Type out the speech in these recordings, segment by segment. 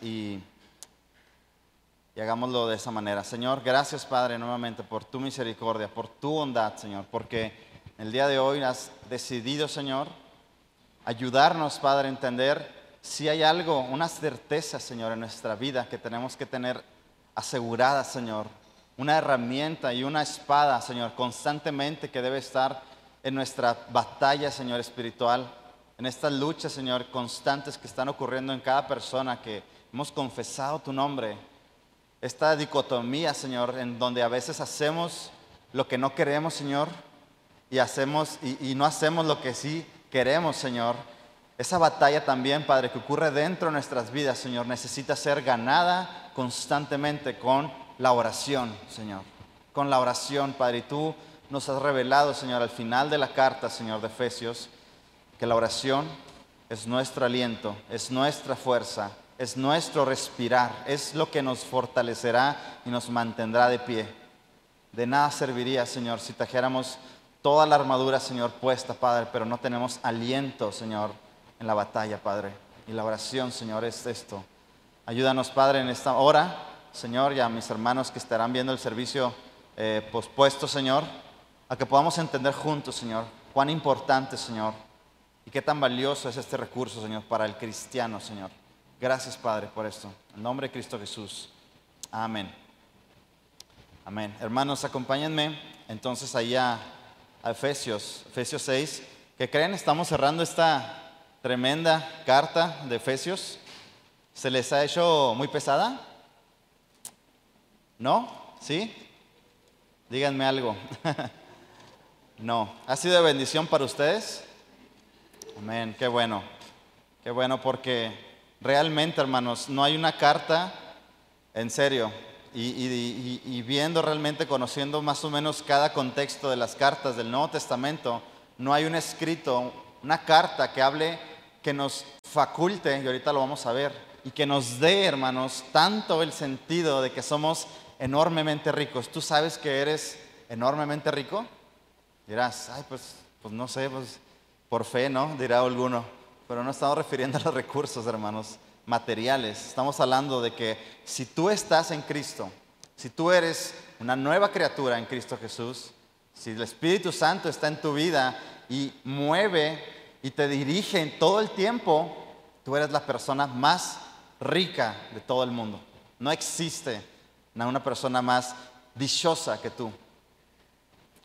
y, y hagámoslo de esa manera. Señor, gracias Padre nuevamente por tu misericordia, por tu bondad, Señor, porque el día de hoy has decidido, Señor, ayudarnos, Padre, a entender si hay algo, una certeza, Señor, en nuestra vida que tenemos que tener asegurada, Señor. Una herramienta y una espada, Señor, constantemente que debe estar en nuestra batalla, Señor, espiritual en estas luchas, Señor, constantes que están ocurriendo en cada persona que hemos confesado tu nombre. Esta dicotomía, Señor, en donde a veces hacemos lo que no queremos, Señor, y hacemos y, no hacemos lo que sí queremos, Señor. Esa batalla también, Padre, que ocurre dentro de nuestras vidas, Señor, necesita ser ganada constantemente con la oración, Señor. Con la oración, Padre. Y tú nos has revelado, Señor, al final de la carta, Señor, de Efesios, que la oración es nuestro aliento, es nuestra fuerza, es nuestro respirar, es lo que nos fortalecerá y nos mantendrá de pie. De nada serviría, Señor, si trajéramos toda la armadura, Señor, puesta, Padre, pero no tenemos aliento, Señor, en la batalla, Padre. Y la oración, Señor, es esto. Ayúdanos, Padre, en esta hora, Señor, y a mis hermanos que estarán viendo el servicio eh, pospuesto, Señor, a que podamos entender juntos, Señor, cuán importante, Señor, y qué tan valioso es este recurso, Señor, para el cristiano, Señor. Gracias, Padre, por esto. En nombre de Cristo Jesús. Amén. Amén. Hermanos, acompáñenme entonces allá a Efesios, Efesios 6. ¿Qué creen? Estamos cerrando esta tremenda carta de Efesios. ¿Se les ha hecho muy pesada? ¿No? ¿Sí? Díganme algo. no. ¿Ha sido de bendición para ustedes? Amén, qué bueno, qué bueno porque realmente hermanos, no hay una carta, en serio, y, viendo realmente, conociendo más o menos cada contexto de las cartas del Nuevo Testamento, no hay un escrito, una carta que hable, que nos faculte, y ahorita lo vamos a ver, y que nos dé, hermanos, tanto el sentido de que somos enormemente ricos. ¿Tú sabes que eres enormemente rico? Dirás, ay, pues, pues no sé, pues por fe, ¿no? Dirá alguno. Pero no estamos refiriendo a los recursos, hermanos, materiales. Estamos hablando de que si tú estás en Cristo, si tú eres una nueva criatura en Cristo Jesús, si el Espíritu Santo está en tu vida y mueve y te dirige en todo el tiempo, tú eres la persona más rica de todo el mundo. No existe una persona más dichosa que tú.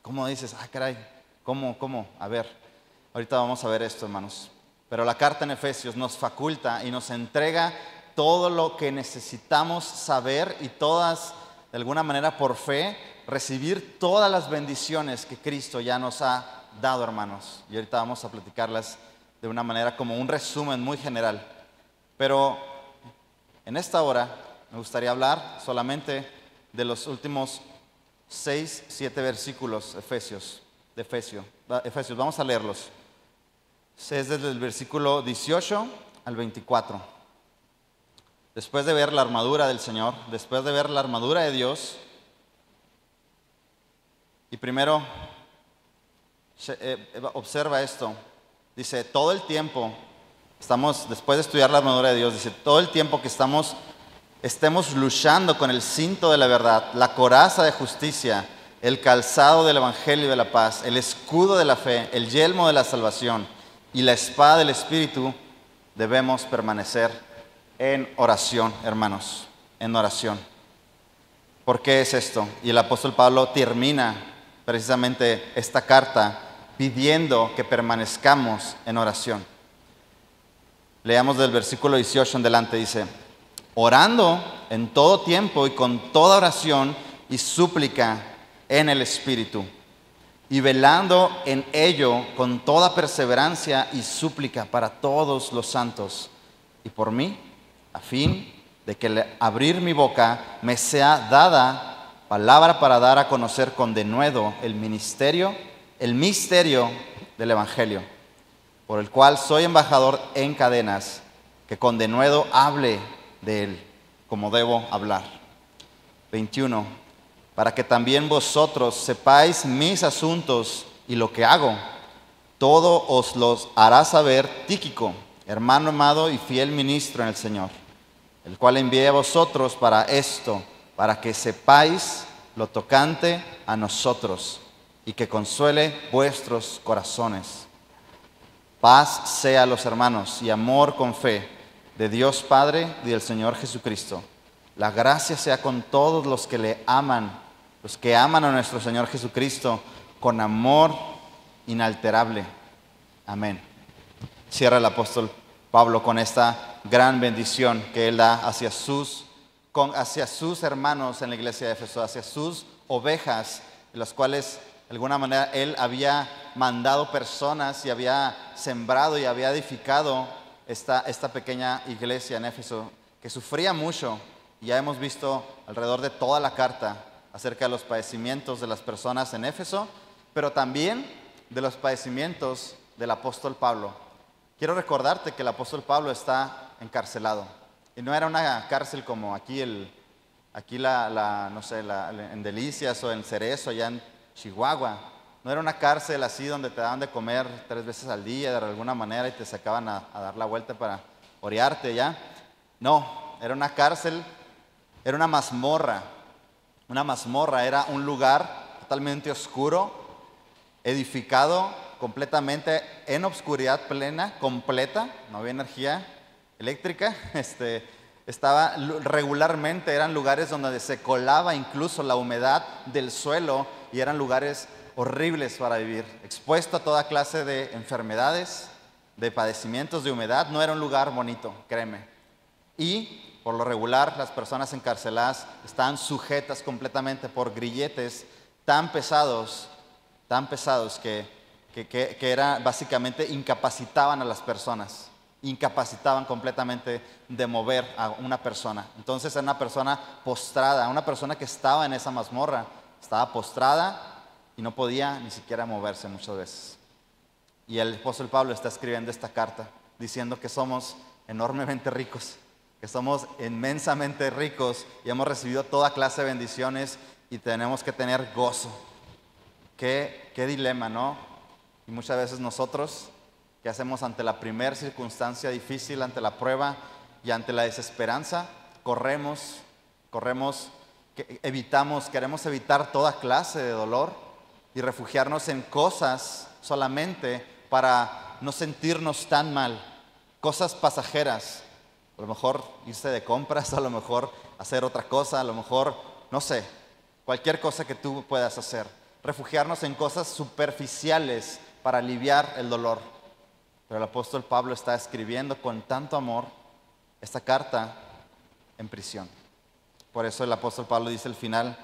¿Cómo dices? Ah, caray, ¿cómo, cómo? A ver, Ahorita vamos a ver esto, hermanos. Pero la carta en Efesios nos faculta y nos entrega todo lo que necesitamos saber y todas, de alguna manera por fe, recibir todas las bendiciones que Cristo ya nos ha dado, hermanos. Y ahorita vamos a platicarlas de una manera como un resumen muy general. Pero en esta hora me gustaría hablar solamente de los últimos seis, siete versículos Efesios, de Efesios. Efesios, vamos a leerlos es desde el versículo 18 al 24. Después de ver la armadura del Señor, después de ver la armadura de Dios, y primero eh, observa esto, dice, todo el tiempo, estamos, después de estudiar la armadura de Dios, dice, todo el tiempo que estamos, estemos luchando con el cinto de la verdad, la coraza de justicia, el calzado del Evangelio de la paz, el escudo de la fe, el yelmo de la salvación y la espada del Espíritu, debemos permanecer en oración, hermanos, en oración. ¿Por qué es esto? Y el apóstol Pablo termina precisamente esta carta pidiendo que permanezcamos en oración. Leamos del versículo 18 en delante, dice, orando en todo tiempo y con toda oración y súplica en el Espíritu y velando en ello con toda perseverancia y súplica para todos los santos y por mí, a fin de que al abrir mi boca me sea dada palabra para dar a conocer con denuedo el ministerio, el misterio del Evangelio, por el cual soy embajador en cadenas, que con denuedo hable de él como debo hablar. 21 para que también vosotros sepáis mis asuntos y lo que hago. Todo os los hará saber Tíquico, hermano amado y fiel ministro en el Señor, el cual envié a vosotros para esto, para que sepáis lo tocante a nosotros y que consuele vuestros corazones. Paz sea a los hermanos y amor con fe de Dios Padre y del Señor Jesucristo. La gracia sea con todos los que le aman, los que aman a nuestro Señor Jesucristo con amor inalterable. Amén. Cierra el apóstol Pablo con esta gran bendición que él da hacia sus, hacia sus hermanos en la iglesia de Éfeso, hacia sus ovejas, las cuales de alguna manera él había mandado personas y había sembrado y había edificado esta, esta pequeña iglesia en Éfeso, que sufría mucho. Y ya hemos visto alrededor de toda la carta acerca de los padecimientos de las personas en Éfeso, pero también de los padecimientos del apóstol Pablo. Quiero recordarte que el apóstol Pablo está encarcelado. Y no era una cárcel como aquí, el, aquí la, no sé, en Delicias o en Cerezo, allá en Chihuahua. No era una cárcel así donde te daban de comer tres veces al día de alguna manera y te sacaban a, a dar la vuelta para orearte ya. No, era una cárcel, era una mazmorra. Una mazmorra era un lugar totalmente oscuro, edificado completamente en obscuridad plena, completa, no había energía eléctrica, este, estaba regularmente, eran lugares donde se colaba incluso la humedad del suelo y eran lugares horribles para vivir, expuesto a toda clase de enfermedades, de padecimientos de humedad, no era un lugar bonito, créeme. Y por lo regular las personas encarceladas estaban sujetas completamente por grilletes tan pesados, tan pesados que que, era básicamente incapacitaban a las personas, incapacitaban completamente de mover a una persona. Entonces era una persona postrada, una persona que estaba en esa mazmorra, estaba postrada y no podía ni siquiera moverse muchas veces. Y el apóstol Pablo está escribiendo esta carta diciendo que somos enormemente ricos, que somos inmensamente ricos y hemos recibido toda clase de bendiciones y tenemos que tener gozo. Qué, qué dilema, ¿no? Y muchas veces nosotros, ¿qué hacemos ante la primera circunstancia difícil, ante la prueba y ante la desesperanza? Corremos, corremos, evitamos, queremos evitar toda clase de dolor y refugiarnos en cosas solamente para no sentirnos tan mal, cosas pasajeras. A lo mejor irse de compras, a lo mejor hacer otra cosa, a lo mejor, no sé, cualquier cosa que tú puedas hacer. Refugiarnos en cosas superficiales para aliviar el dolor. Pero el apóstol Pablo está escribiendo con tanto amor esta carta en prisión. Por eso el apóstol Pablo dice al final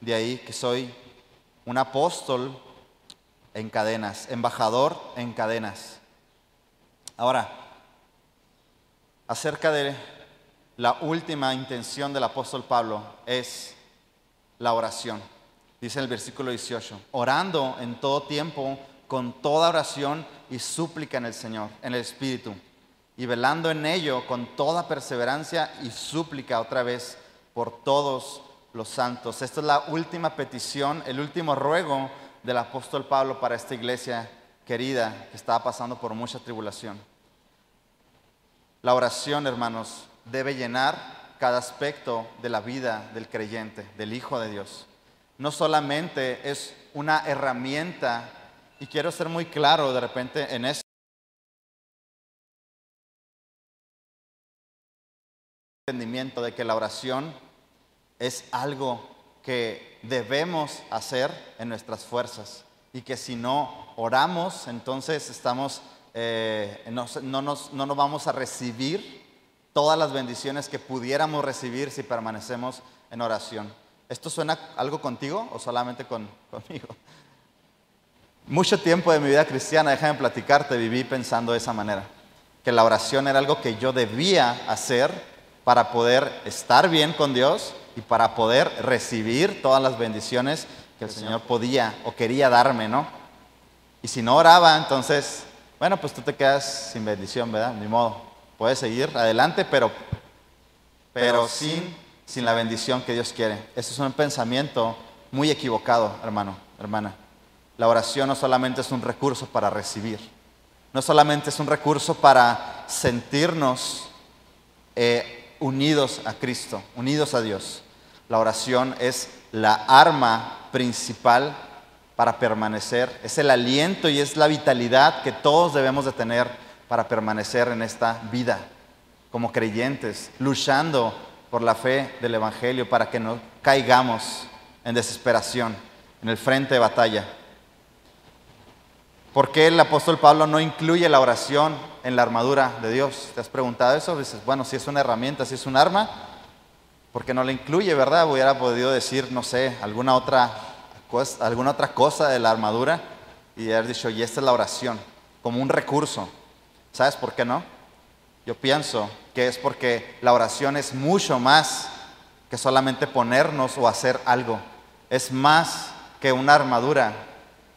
de ahí que soy un apóstol en cadenas, embajador en cadenas. Ahora, acerca de la última intención del apóstol Pablo es la oración. Dice el versículo 18, orando en todo tiempo con toda oración y súplica en el Señor, en el Espíritu, y velando en ello con toda perseverancia y súplica otra vez por todos los santos. Esta es la última petición, el último ruego del apóstol Pablo para esta iglesia querida que estaba pasando por mucha tribulación. La oración, hermanos, debe llenar cada aspecto de la vida del creyente, del Hijo de Dios. No solamente es una herramienta y quiero ser muy claro de repente en este entendimiento de que la oración es algo que debemos hacer en nuestras fuerzas y que si no oramos, entonces estamos, eh, no, no, nos, no nos vamos a recibir todas las bendiciones que pudiéramos recibir si permanecemos en oración. ¿Esto suena algo contigo o solamente con, conmigo? Mucho tiempo de mi vida cristiana, déjame platicarte, viví pensando de esa manera, que la oración era algo que yo debía hacer para poder estar bien con Dios y para poder recibir todas las bendiciones que el Señor podía o quería darme, ¿no? Y si no oraba, entonces, bueno, pues tú te quedas sin bendición, ¿verdad? Ni modo. Puedes seguir adelante, pero, pero sin, sin la bendición que Dios quiere. Ese es un pensamiento muy equivocado, hermano, hermana. La oración no solamente es un recurso para recibir, no solamente es un recurso para sentirnos eh, unidos a Cristo, unidos a Dios. La oración es la arma principal para permanecer, es el aliento y es la vitalidad que todos debemos de tener para permanecer en esta vida como creyentes, luchando por la fe del Evangelio para que no caigamos en desesperación en el frente de batalla. ¿Por qué el apóstol Pablo no incluye la oración en la armadura de Dios? ¿Te has preguntado eso? Dices, bueno, si es una herramienta, si es un arma, ¿por qué no la incluye, verdad? Hubiera podido decir, no sé, alguna otra alguna otra cosa de la armadura y haber dicho, y esta es la oración, como un recurso. ¿Sabes por qué no? Yo pienso que es porque la oración es mucho más que solamente ponernos o hacer algo. Es más que una armadura.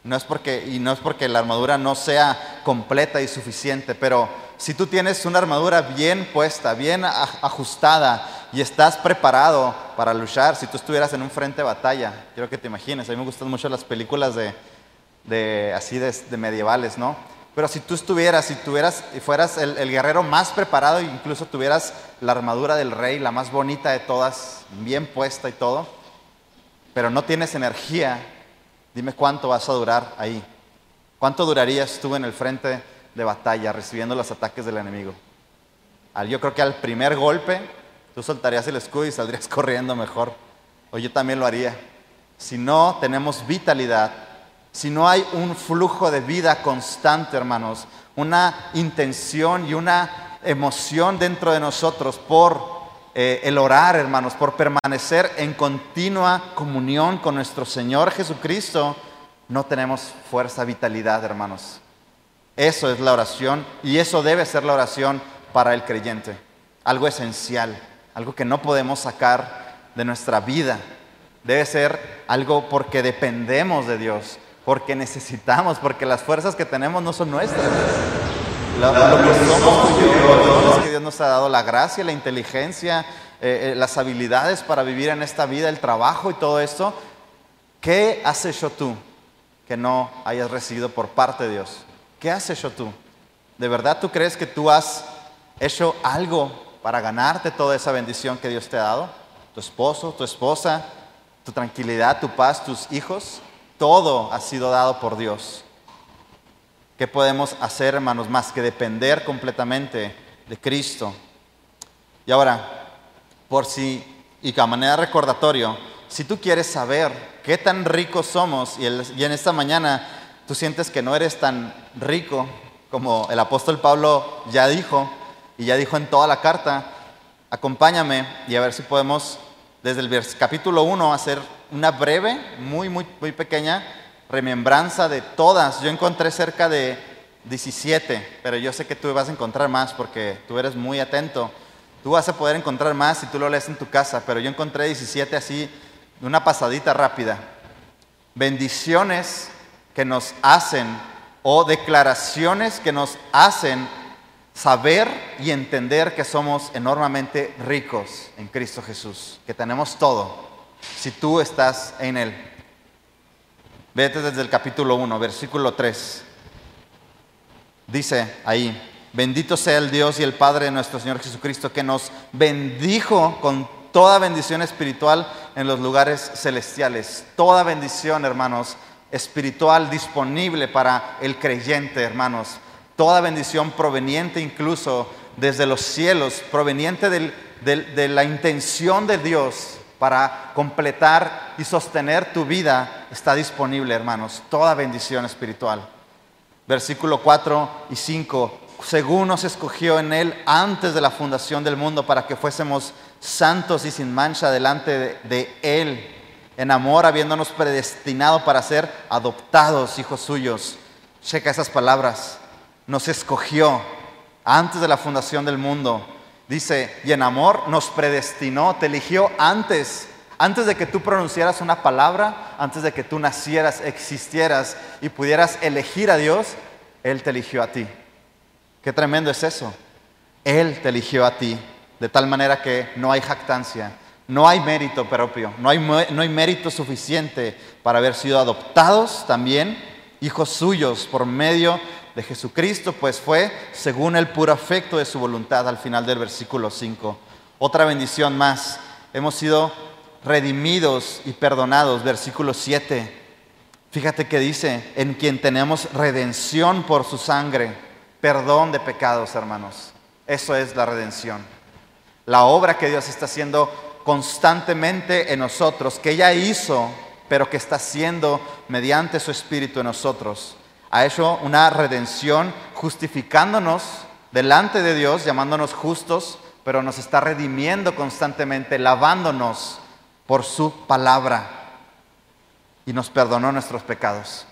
No es porque, y no es porque la armadura no sea completa y suficiente, pero si tú tienes una armadura bien puesta, bien ajustada y estás preparado para luchar, si tú estuvieras en un frente de batalla, quiero que te imagines, a mí me gustan mucho las películas de, así de, de medievales, ¿no? Pero si tú estuvieras, si tuvieras, y fueras el, guerrero más preparado, incluso tuvieras la armadura del rey, la más bonita de todas, bien puesta y todo, pero no tienes energía, dime cuánto vas a durar ahí. ¿Cuánto durarías tú en el frente de batalla recibiendo los ataques del enemigo? Yo creo que al primer golpe tú soltarías el escudo y saldrías corriendo mejor. O yo también lo haría. Si no tenemos vitalidad, si no hay un flujo de vida constante, hermanos, una intención y una emoción dentro de nosotros por eh, el orar, hermanos, por permanecer en continua comunión con nuestro Señor Jesucristo, no tenemos fuerza, vitalidad, hermanos. Eso es la oración y eso debe ser la oración para el creyente. Algo esencial, algo que no podemos sacar de nuestra vida. Debe ser algo porque dependemos de Dios porque necesitamos, porque las fuerzas que tenemos no son nuestras. Lo, que somos que Dios nos ha dado, la gracia, la inteligencia, eh, eh, las habilidades para vivir en esta vida, el trabajo y todo esto. ¿Qué has hecho tú que no hayas recibido por parte de Dios? ¿Qué has hecho tú? ¿De verdad tú crees que tú has hecho algo para ganarte toda esa bendición que Dios te ha dado? ¿Tu esposo, tu esposa, tu tranquilidad, tu paz, tus hijos? Todo ha sido dado por Dios. ¿Qué podemos hacer, hermanos, más que depender completamente de Cristo? Y ahora, por si, y a manera recordatorio, si tú quieres saber qué tan ricos somos y en esta mañana tú sientes que no eres tan rico como el apóstol Pablo ya dijo, y ya dijo en toda la carta, acompáñame y a ver si podemos desde el capítulo 1 hacer una breve, muy, muy, muy pequeña remembranza de todas. Yo encontré cerca de 17, pero yo sé que tú vas a encontrar más porque tú eres muy atento. Tú vas a poder encontrar más si tú lo lees en tu casa, pero yo encontré 17 así, una pasadita rápida. Bendiciones que nos hacen o declaraciones que nos hacen saber y entender que somos enormemente ricos en Cristo Jesús, que tenemos todo si tú estás en Él. Vete desde el capítulo 1, versículo 3. Dice ahí, bendito sea el Dios y el Padre de nuestro Señor Jesucristo, que nos bendijo con toda bendición espiritual en los lugares celestiales. Toda bendición, hermanos, espiritual disponible para el creyente, hermanos. Toda bendición proveniente incluso desde los cielos, proveniente de la intención de Dios para completar y sostener tu vida está disponible, hermanos. Toda bendición espiritual. Versículo 4 y 5. Según nos escogió en Él antes de la fundación del mundo para que fuésemos santos y sin mancha delante de, Él, en amor, habiéndonos predestinado para ser adoptados hijos suyos. Checa esas palabras. Nos escogió antes de la fundación del mundo Dice, y en amor nos predestinó, te eligió antes, antes de que tú pronunciaras una palabra, antes de que tú nacieras, existieras y pudieras elegir a Dios, Él te eligió a ti. Qué tremendo es eso. Él te eligió a ti, de tal manera que no hay jactancia, no hay mérito propio, no hay, no hay mérito suficiente para haber sido adoptados también, hijos suyos, por medio de Jesucristo, pues fue según el puro afecto de su voluntad al final del versículo 5. Otra bendición más. Hemos sido redimidos y perdonados. Versículo 7. Fíjate que dice, en quien tenemos redención por su sangre, perdón de pecados, hermanos. Eso es la redención. La obra que Dios está haciendo constantemente en nosotros, que ya hizo, pero que está haciendo mediante su Espíritu en nosotros. Ha hecho una redención justificándonos delante de Dios, llamándonos justos, pero nos está redimiendo constantemente, lavándonos por su palabra y nos perdonó nuestros pecados.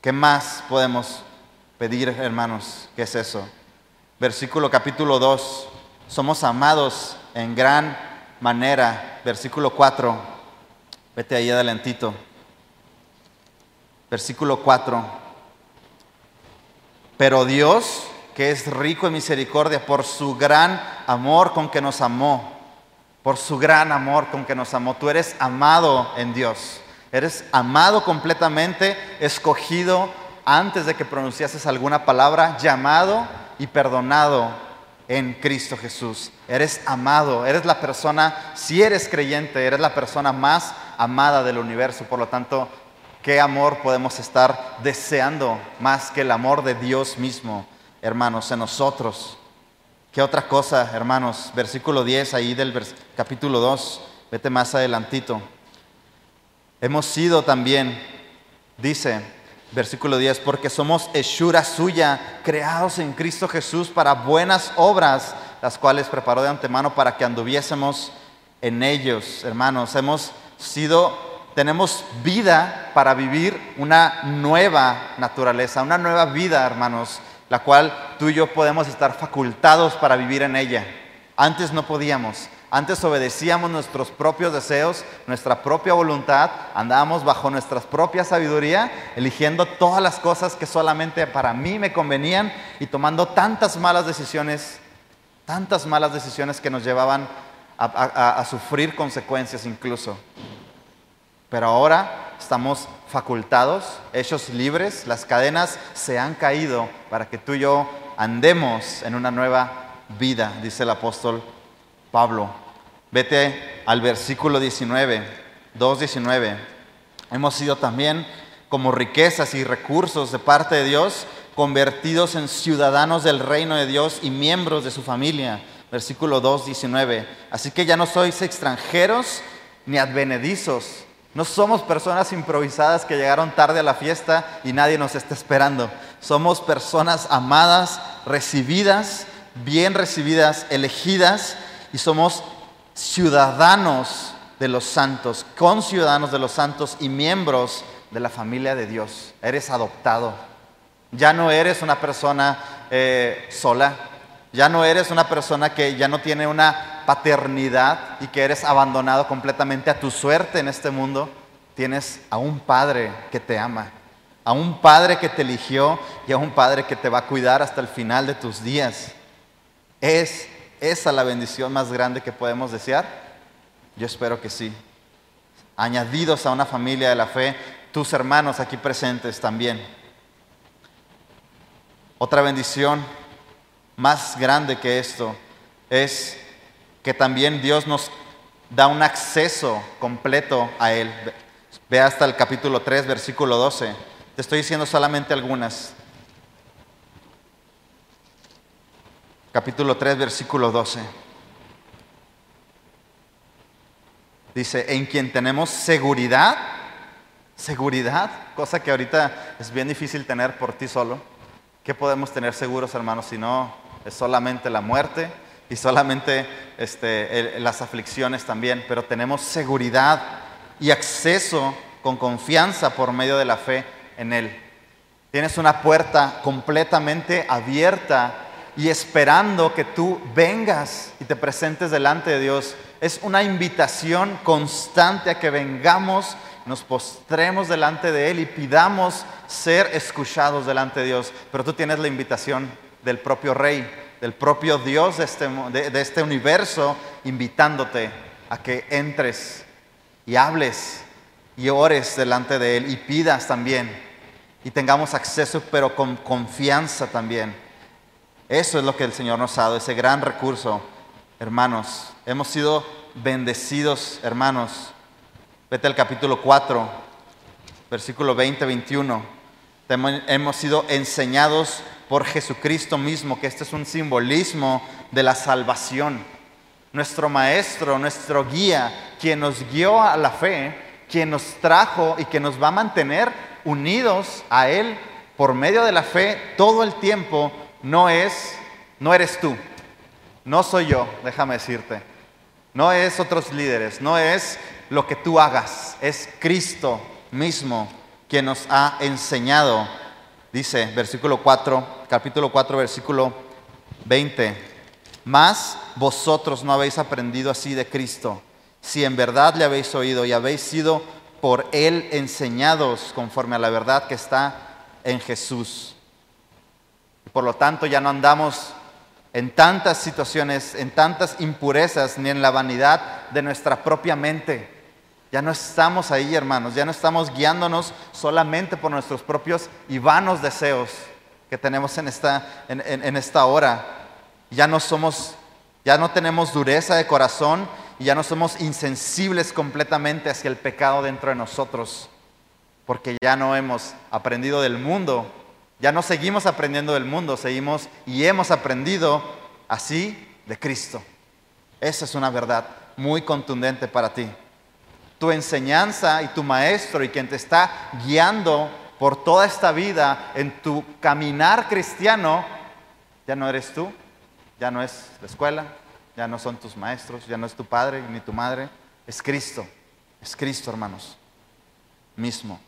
¿Qué más podemos pedir, hermanos? ¿Qué es eso? Versículo capítulo 2. Somos amados en gran manera. Versículo 4. Vete ahí adelantito. Versículo 4. Pero Dios, que es rico en misericordia, por su gran amor con que nos amó, por su gran amor con que nos amó, tú eres amado en Dios. Eres amado completamente, escogido antes de que pronunciases alguna palabra, llamado y perdonado en Cristo Jesús. Eres amado, eres la persona, si eres creyente, eres la persona más amada del universo. Por lo tanto, ¿qué amor podemos estar deseando más que el amor de Dios mismo, hermanos, en nosotros? ¿Qué otra cosa, hermanos? Versículo 10 ahí del capítulo 2, vete más adelantito. Hemos sido también, dice, versículo 10, porque somos hechura suya, creados en Cristo Jesús para buenas obras, las cuales preparó de antemano para que anduviésemos en ellos, hermanos. Hemos sido, tenemos vida para vivir una nueva naturaleza, una nueva vida, hermanos, la cual tú y yo podemos estar facultados para vivir en ella. Antes no podíamos. Antes obedecíamos nuestros propios deseos, nuestra propia voluntad, andábamos bajo nuestra propia sabiduría, eligiendo todas las cosas que solamente para mí me convenían y tomando tantas malas decisiones, tantas malas decisiones que nos llevaban a, sufrir consecuencias incluso. Pero ahora estamos facultados, hechos libres, las cadenas se han caído para que tú y yo andemos en una nueva vida, dice el apóstol Pablo. Vete al versículo 19, 2.19. Hemos sido también como riquezas y recursos de parte de Dios, convertidos en ciudadanos del reino de Dios y miembros de su familia. Versículo 2.19. Así que ya no sois extranjeros ni advenedizos. No somos personas improvisadas que llegaron tarde a la fiesta y nadie nos está esperando. Somos personas amadas, recibidas, bien recibidas, elegidas y somos ciudadanos de los santos, conciudadanos de los santos y miembros de la familia de Dios. Eres adoptado. Ya no eres una persona eh, sola. Ya no eres una persona que ya no tiene una paternidad y que eres abandonado completamente a tu suerte en este mundo. Tienes a un Padre que te ama, a un Padre que te eligió y a un Padre que te va a cuidar hasta el final de tus días. Es esa la bendición más grande que podemos desear? Yo espero que sí. Añadidos a una familia de la fe, tus hermanos aquí presentes también. Otra bendición más grande que esto es que también Dios nos da un acceso completo a Él. Ve hasta el capítulo 3, versículo 12. Te estoy diciendo solamente algunas. capítulo 3, versículo 12. Dice, en quien tenemos seguridad, seguridad, cosa que ahorita es bien difícil tener por ti solo. ¿Qué podemos tener seguros, hermanos, si no es solamente la muerte y solamente este, las aflicciones también? Pero tenemos seguridad y acceso con confianza por medio de la fe en Él. Tienes una puerta completamente abierta y esperando que tú vengas y te presentes delante de Dios. Es una invitación constante a que vengamos, nos postremos delante de Él y pidamos ser escuchados delante de Dios. Pero tú tienes la invitación del propio Rey, del propio Dios de este, de este universo, invitándote a que entres y hables y ores delante de Él y pidas también y tengamos acceso, pero con confianza también eso es lo que el Señor nos ha dado, ese gran recurso hermanos. Hemos sido bendecidos, hermanos. Vete al capítulo 4, versículo 20-21. Hemos sido enseñados por Jesucristo mismo, que este es un simbolismo de la salvación. Nuestro maestro, nuestro guía, quien nos guió a la fe, quien nos trajo y que nos va a mantener unidos a Él por medio de la fe todo el tiempo, no es, no eres tú, no soy yo, déjame decirte, no es otros líderes, no es lo que tú hagas, es Cristo mismo quien nos ha enseñado. Dice, versículo 4, capítulo 4, versículo 20, más vosotros no habéis aprendido así de Cristo, si en verdad le habéis oído y habéis sido por Él enseñados conforme a la verdad que está en Jesús. Por lo tanto, ya no andamos en tantas situaciones, en tantas impurezas, ni en la vanidad de nuestra propia mente. Ya no estamos ahí, hermanos, ya no estamos guiándonos solamente por nuestros propios y vanos deseos que tenemos en esta, en, esta hora. Ya no somos, ya no tenemos dureza de corazón y ya no somos insensibles completamente hacia el pecado dentro de nosotros, porque ya no hemos aprendido del mundo, ya no seguimos aprendiendo del mundo, seguimos y hemos aprendido así de Cristo. Esa es una verdad muy contundente para ti. Tu enseñanza y tu maestro y quien te está guiando por toda esta vida en tu caminar cristiano, ya no eres tú, ya no es la escuela, ya no son tus maestros, ya no es tu padre ni tu madre, es Cristo, es Cristo hermanos, mismo.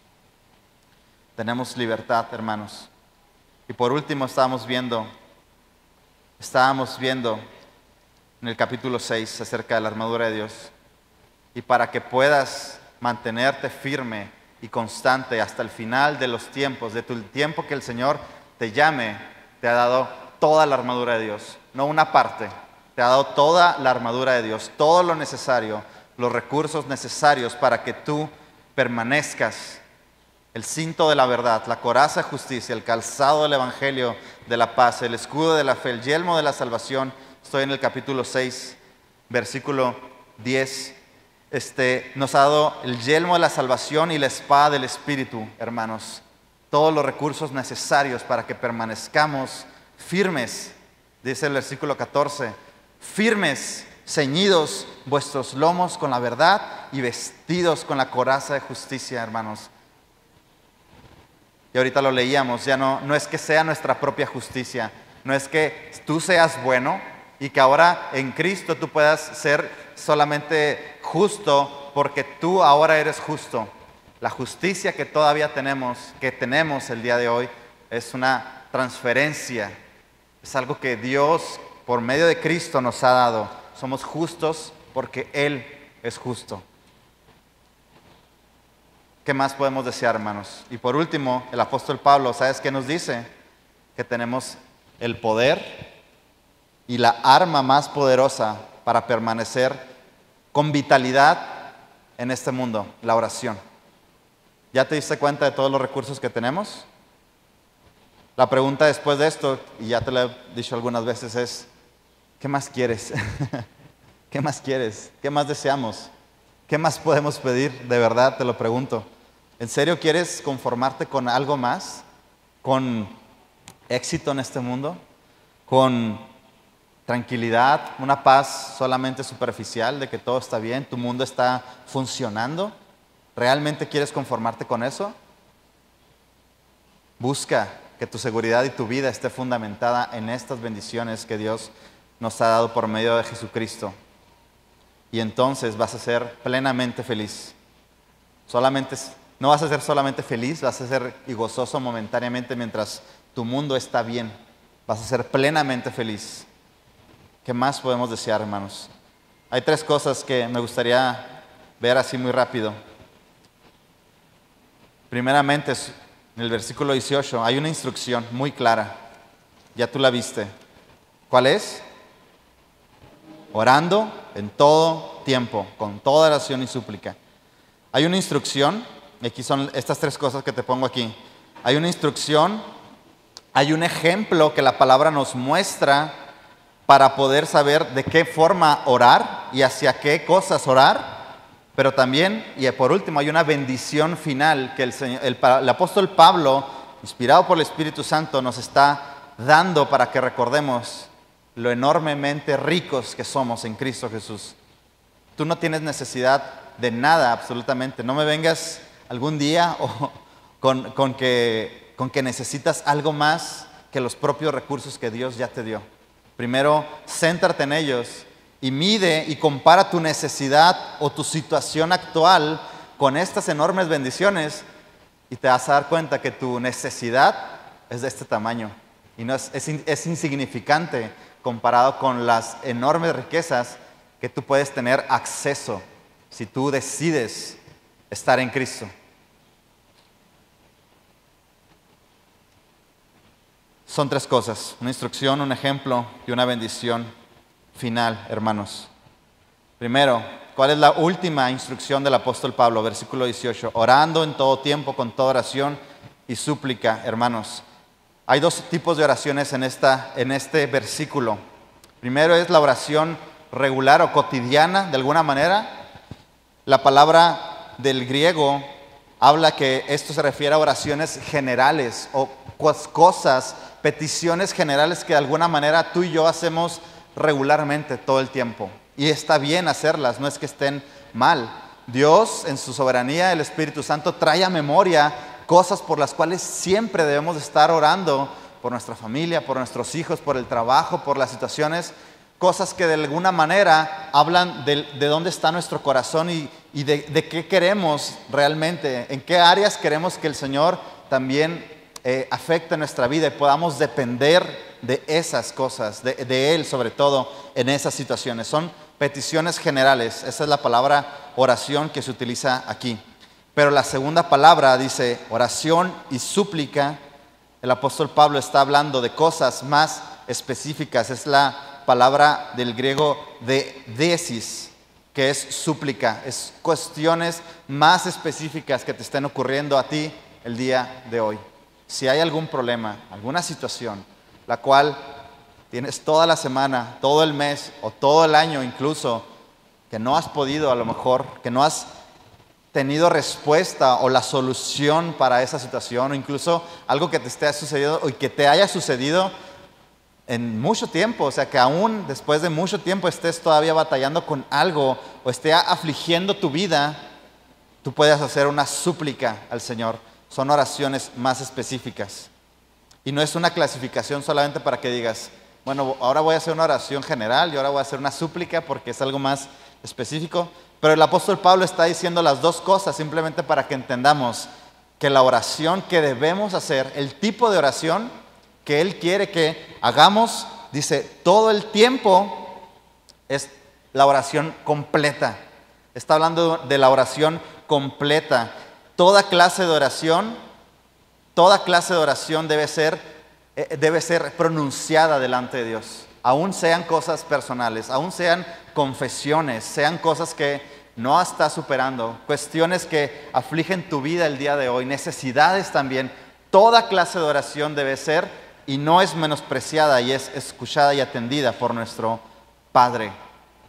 Tenemos libertad hermanos. Y por último estábamos viendo, estábamos viendo en el capítulo 6 acerca de la armadura de Dios. Y para que puedas mantenerte firme y constante hasta el final de los tiempos, de tu tiempo que el Señor te llame, te ha dado toda la armadura de Dios, no una parte, te ha dado toda la armadura de Dios, todo lo necesario, los recursos necesarios para que tú permanezcas el cinto de la verdad, la coraza de justicia, el calzado del evangelio de la paz, el escudo de la fe, el yelmo de la salvación. Estoy en el capítulo 6, versículo 10. Este, nos ha dado el yelmo de la salvación y la espada del Espíritu, hermanos. Todos los recursos necesarios para que permanezcamos firmes, dice el versículo 14, firmes, ceñidos vuestros lomos con la verdad y vestidos con la coraza de justicia, hermanos y ahorita lo leíamos, ya no, no es que sea nuestra propia justicia, no es que tú seas bueno y que ahora en Cristo tú puedas ser solamente justo porque tú ahora eres justo. La justicia que todavía tenemos, que tenemos el día de hoy, es una transferencia, es algo que Dios por medio de Cristo nos ha dado. Somos justos porque Él es justo. ¿Qué más podemos desear, hermanos? Y por último, el apóstol Pablo, ¿sabes qué nos dice? Que tenemos el poder y la arma más poderosa para permanecer con vitalidad en este mundo, la oración. ¿Ya te diste cuenta de todos los recursos que tenemos? La pregunta después de esto, y ya te lo he dicho algunas veces, es, ¿qué más quieres? ¿Qué más quieres? ¿Qué más deseamos? ¿Qué más podemos pedir? De verdad, te lo pregunto. ¿En serio quieres conformarte con algo más? ¿Con éxito en este mundo? ¿Con tranquilidad? ¿Una paz solamente superficial de que todo está bien? ¿Tu mundo está funcionando? ¿Realmente quieres conformarte con eso? Busca que tu seguridad y tu vida esté fundamentada en estas bendiciones que Dios nos ha dado por medio de Jesucristo y entonces vas a ser plenamente feliz. No vas a ser solamente feliz, vas a ser y gozoso momentáneamente mientras tu mundo está bien. Vas a ser plenamente feliz. ¿Qué más podemos desear, hermanos? Hay tres cosas que me gustaría ver así muy rápido. Primeramente, en el versículo 18 hay una instrucción muy clara. Ya tú la viste. ¿Cuál es? orando en todo tiempo, con toda oración y súplica. Hay una instrucción, aquí son estas tres cosas que te pongo aquí. Hay una instrucción, hay un ejemplo que la palabra nos muestra para poder saber de qué forma orar y hacia qué cosas orar. Pero también, y por último, hay una bendición final que el, apóstol Pablo, inspirado por el Espíritu Santo, nos está dando para que recordemos lo enormemente ricos que somos en Cristo Jesús. Tú no tienes necesidad de nada absolutamente. No me vengas algún día con que necesitas algo más que los propios recursos que Dios ya te dio. Primero, céntrate en ellos y mide y compara tu necesidad o tu situación actual con estas enormes bendiciones y te vas a dar cuenta que tu necesidad es de este tamaño y no es, insignificante comparado con las enormes riquezas que tú puedes tener acceso si tú decides estar en Cristo. Son tres cosas, una instrucción, un ejemplo y una bendición final, hermanos. Primero, ¿cuál es la última instrucción del apóstol Pablo? Versículo 18, orando en todo tiempo, con toda oración y súplica, hermanos. Hay dos tipos de oraciones en, esta, en este versículo. Primero es la oración regular o cotidiana, de alguna manera. La palabra del griego habla que esto se refiere a oraciones generales o cosas peticiones generales que de alguna manera tú y yo hacemos regularmente todo el tiempo. Y está bien hacerlas, no es que estén mal. Dios en su soberanía, el Espíritu Santo, trae a memoria cosas por las cuales siempre debemos estar orando por nuestra familia, por nuestros hijos, por el trabajo, por las situaciones, cosas que de alguna manera hablan de, dónde está nuestro corazón y, de, de qué queremos realmente, en qué áreas queremos que el Señor también eh, afecta nuestra vida y podamos depender de esas cosas, de, de, Él sobre todo en esas situaciones. Son peticiones generales, esa es la palabra oración que se utiliza aquí. Pero la segunda palabra dice oración y súplica. El apóstol Pablo está hablando de cosas más específicas, es la palabra del griego de desis, que es súplica, es cuestiones más específicas que te estén ocurriendo a ti el día de hoy si hay algún problema, alguna situación, la cual tienes toda la semana, todo el mes o todo el año incluso, que no has podido a lo mejor, que no has tenido respuesta o la solución para esa situación, o incluso algo que te esté sucediendo o que te haya sucedido en mucho tiempo, o sea, que aún después de mucho tiempo estés todavía batallando con algo o esté afligiendo tu vida, tú puedes hacer una súplica al Señor son oraciones más específicas. Y no es una clasificación solamente para que digas, bueno, ahora voy a hacer una oración general y ahora voy a hacer una súplica porque es algo más específico. Pero el apóstol Pablo está diciendo las dos cosas simplemente para que entendamos que la oración que debemos hacer, el tipo de oración que Él quiere que hagamos, dice, todo el tiempo es la oración completa. Está hablando de la oración completa toda clase de oración, toda clase de oración debe ser, eh, debe ser pronunciada delante de Dios. Aún sean cosas personales, aún sean confesiones, sean cosas que no estás superando, cuestiones que afligen tu vida el día de hoy, necesidades también. Toda clase de oración debe ser y no es menospreciada y es escuchada y atendida por nuestro Padre.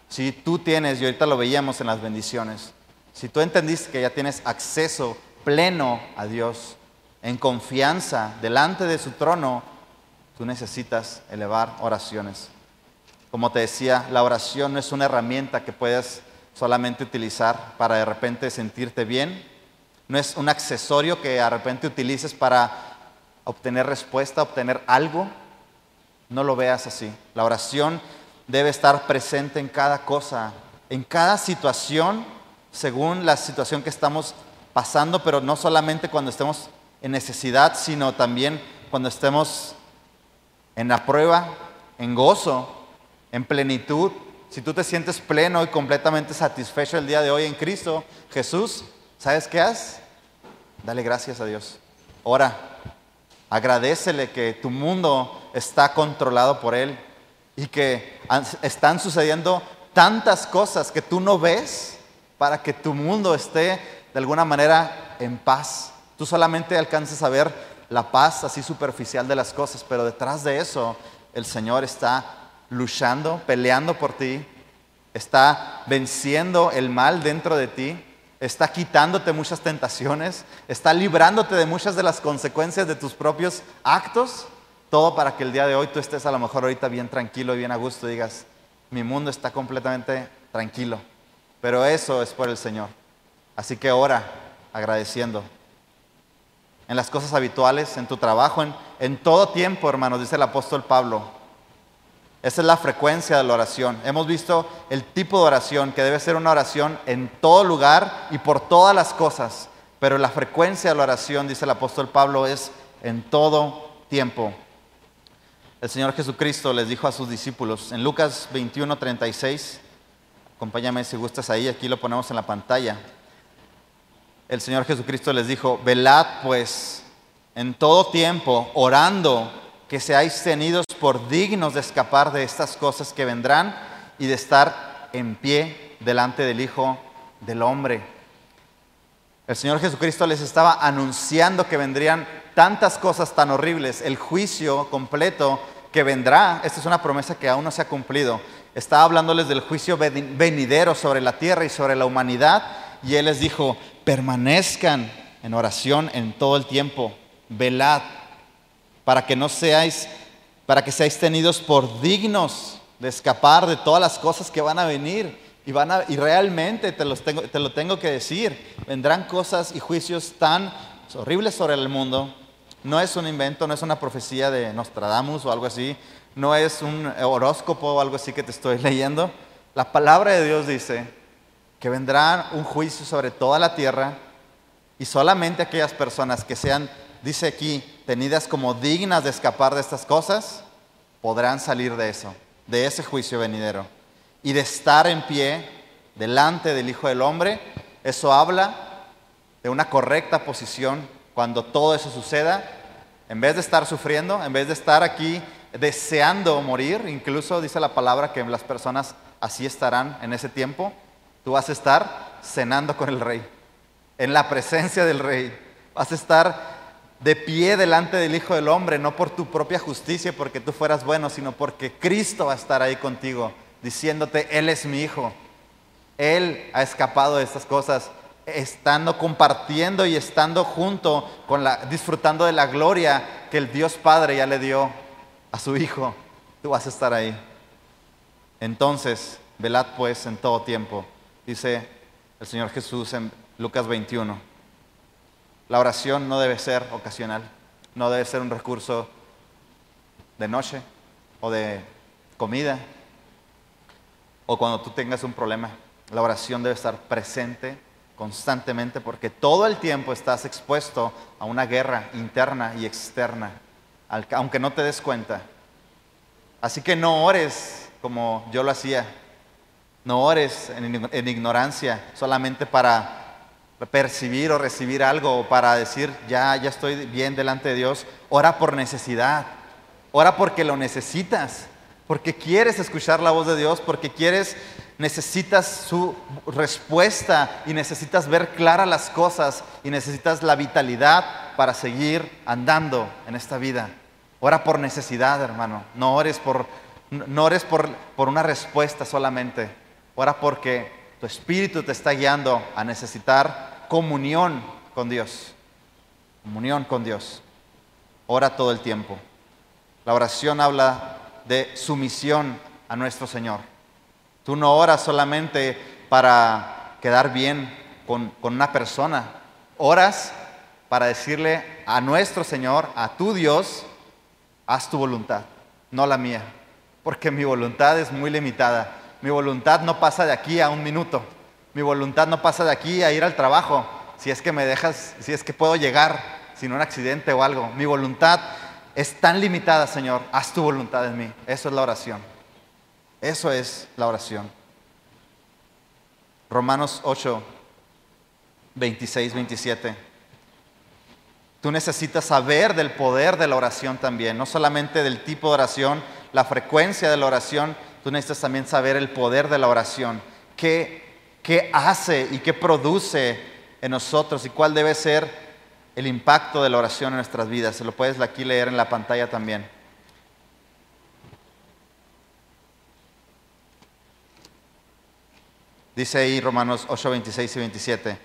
Si tú tienes, y ahorita lo veíamos en las bendiciones, si tú entendiste que ya tienes acceso pleno a Dios, en confianza delante de su trono, tú necesitas elevar oraciones. Como te decía, la oración no es una herramienta que puedes solamente utilizar para de repente sentirte bien. No es un accesorio que de repente utilices para obtener respuesta, obtener algo. No lo veas así. La oración debe estar presente en cada cosa, en cada situación según la situación que estamos pasando, pero no solamente cuando estemos en necesidad, sino también cuando estemos en la prueba, en gozo, en plenitud. Si tú te sientes pleno y completamente satisfecho el día de hoy en Cristo Jesús, ¿sabes qué haces? Dale gracias a Dios. Ora, agradecele que tu mundo está controlado por Él y que están sucediendo tantas cosas que tú no ves para que tu mundo esté de alguna manera en paz. Tú solamente alcances a ver la paz así superficial de las cosas, pero detrás de eso el Señor está luchando, peleando por ti, está venciendo el mal dentro de ti, está quitándote muchas tentaciones, está librándote de muchas de las consecuencias de tus propios actos, todo para que el día de hoy tú estés a lo mejor ahorita bien tranquilo y bien a gusto digas, mi mundo está completamente tranquilo, pero eso es por el Señor. Así que ora agradeciendo. En las cosas habituales, en tu trabajo, en, en todo tiempo, hermanos, dice el apóstol Pablo, esa es la frecuencia de la oración. Hemos visto el tipo de oración, que debe ser una oración en todo lugar y por todas las cosas. Pero la frecuencia de la oración, dice el apóstol Pablo, es en todo tiempo. El Señor Jesucristo les dijo a sus discípulos en Lucas 21, 36, acompáñame si gustas ahí, aquí lo ponemos en la pantalla. El Señor Jesucristo les dijo, velad pues en todo tiempo, orando que seáis tenidos por dignos de escapar de estas cosas que vendrán y de estar en pie delante del Hijo del Hombre. El Señor Jesucristo les estaba anunciando que vendrían tantas cosas tan horribles, el juicio completo que vendrá, esta es una promesa que aún no se ha cumplido, estaba hablándoles del juicio venidero sobre la tierra y sobre la humanidad, y Él les dijo, permanezcan en oración en todo el tiempo, velad, para que no seáis, para que seáis tenidos por dignos de escapar de todas las cosas que van a venir. Y, van a, y realmente te, los tengo, te lo tengo que decir, vendrán cosas y juicios tan horribles sobre el mundo. No es un invento, no es una profecía de Nostradamus o algo así, no es un horóscopo o algo así que te estoy leyendo. La palabra de Dios dice que vendrá un juicio sobre toda la tierra y solamente aquellas personas que sean dice aquí, tenidas como dignas de escapar de estas cosas, podrán salir de eso, de ese juicio venidero. Y de estar en pie delante del Hijo del Hombre, eso habla de una correcta posición cuando todo eso suceda. En vez de estar sufriendo, en vez de estar aquí deseando morir, incluso dice la palabra que las personas así estarán en ese tiempo, tú vas a estar cenando con el rey, en la presencia del rey. Vas a estar de pie delante del Hijo del Hombre, no por tu propia justicia, porque tú fueras bueno, sino porque Cristo va a estar ahí contigo, diciéndote, Él es mi Hijo. Él ha escapado de estas cosas, estando compartiendo y estando junto con disfrutando de la gloria que el Dios Padre ya le dio a su Hijo. Tú vas a estar ahí. Entonces, velad pues en todo tiempo, dice el Señor Jesús en Lucas 21. La oración no debe ser ocasional, no debe ser un recurso de noche o de comida o cuando tú tengas un problema. La oración debe estar presente constantemente porque todo el tiempo estás expuesto a una guerra interna y externa, aunque no te des cuenta. Así que no ores como yo lo hacía, no ores en, ignorancia solamente para percibir o recibir algo para decir, ya, ya estoy bien delante de Dios, ora por necesidad, ora porque lo necesitas, porque quieres escuchar la voz de Dios, porque quieres, necesitas su respuesta y necesitas ver claras las cosas y necesitas la vitalidad para seguir andando en esta vida. Ora por necesidad, hermano, no ores por, no ores por, por una respuesta solamente, ora porque tu espíritu te está guiando a necesitar comunión con Dios. Comunión con Dios. Ora todo el tiempo. La oración habla de sumisión a nuestro Señor. Tú no oras solamente para quedar bien con, con una persona. Oras para decirle a nuestro Señor, a tu Dios, haz tu voluntad, no la mía. Porque mi voluntad es muy limitada. Mi voluntad no pasa de aquí a un minuto. Mi voluntad no pasa de aquí a ir al trabajo, si es que me dejas, si es que puedo llegar sin un accidente o algo. Mi voluntad es tan limitada, Señor, haz tu voluntad en mí. Eso es la oración. Eso es la oración. Romanos 8, 26, 27. Tú necesitas saber del poder de la oración también, no solamente del tipo de oración, la frecuencia de la oración, tú necesitas también saber el poder de la oración, qué, qué hace y qué produce en nosotros y cuál debe ser el impacto de la oración en nuestras vidas. Se lo puedes aquí leer en la pantalla también. Dice ahí Romanos 8, 26 y 27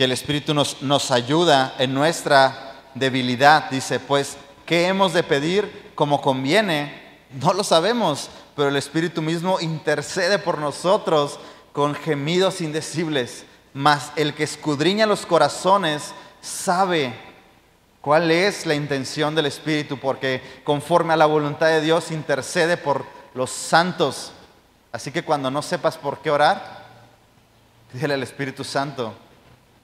que el Espíritu nos, nos ayuda en nuestra debilidad. Dice, pues, ¿qué hemos de pedir como conviene? No lo sabemos, pero el Espíritu mismo intercede por nosotros con gemidos indecibles. Mas el que escudriña los corazones sabe cuál es la intención del Espíritu, porque conforme a la voluntad de Dios intercede por los santos. Así que cuando no sepas por qué orar, dile al Espíritu Santo.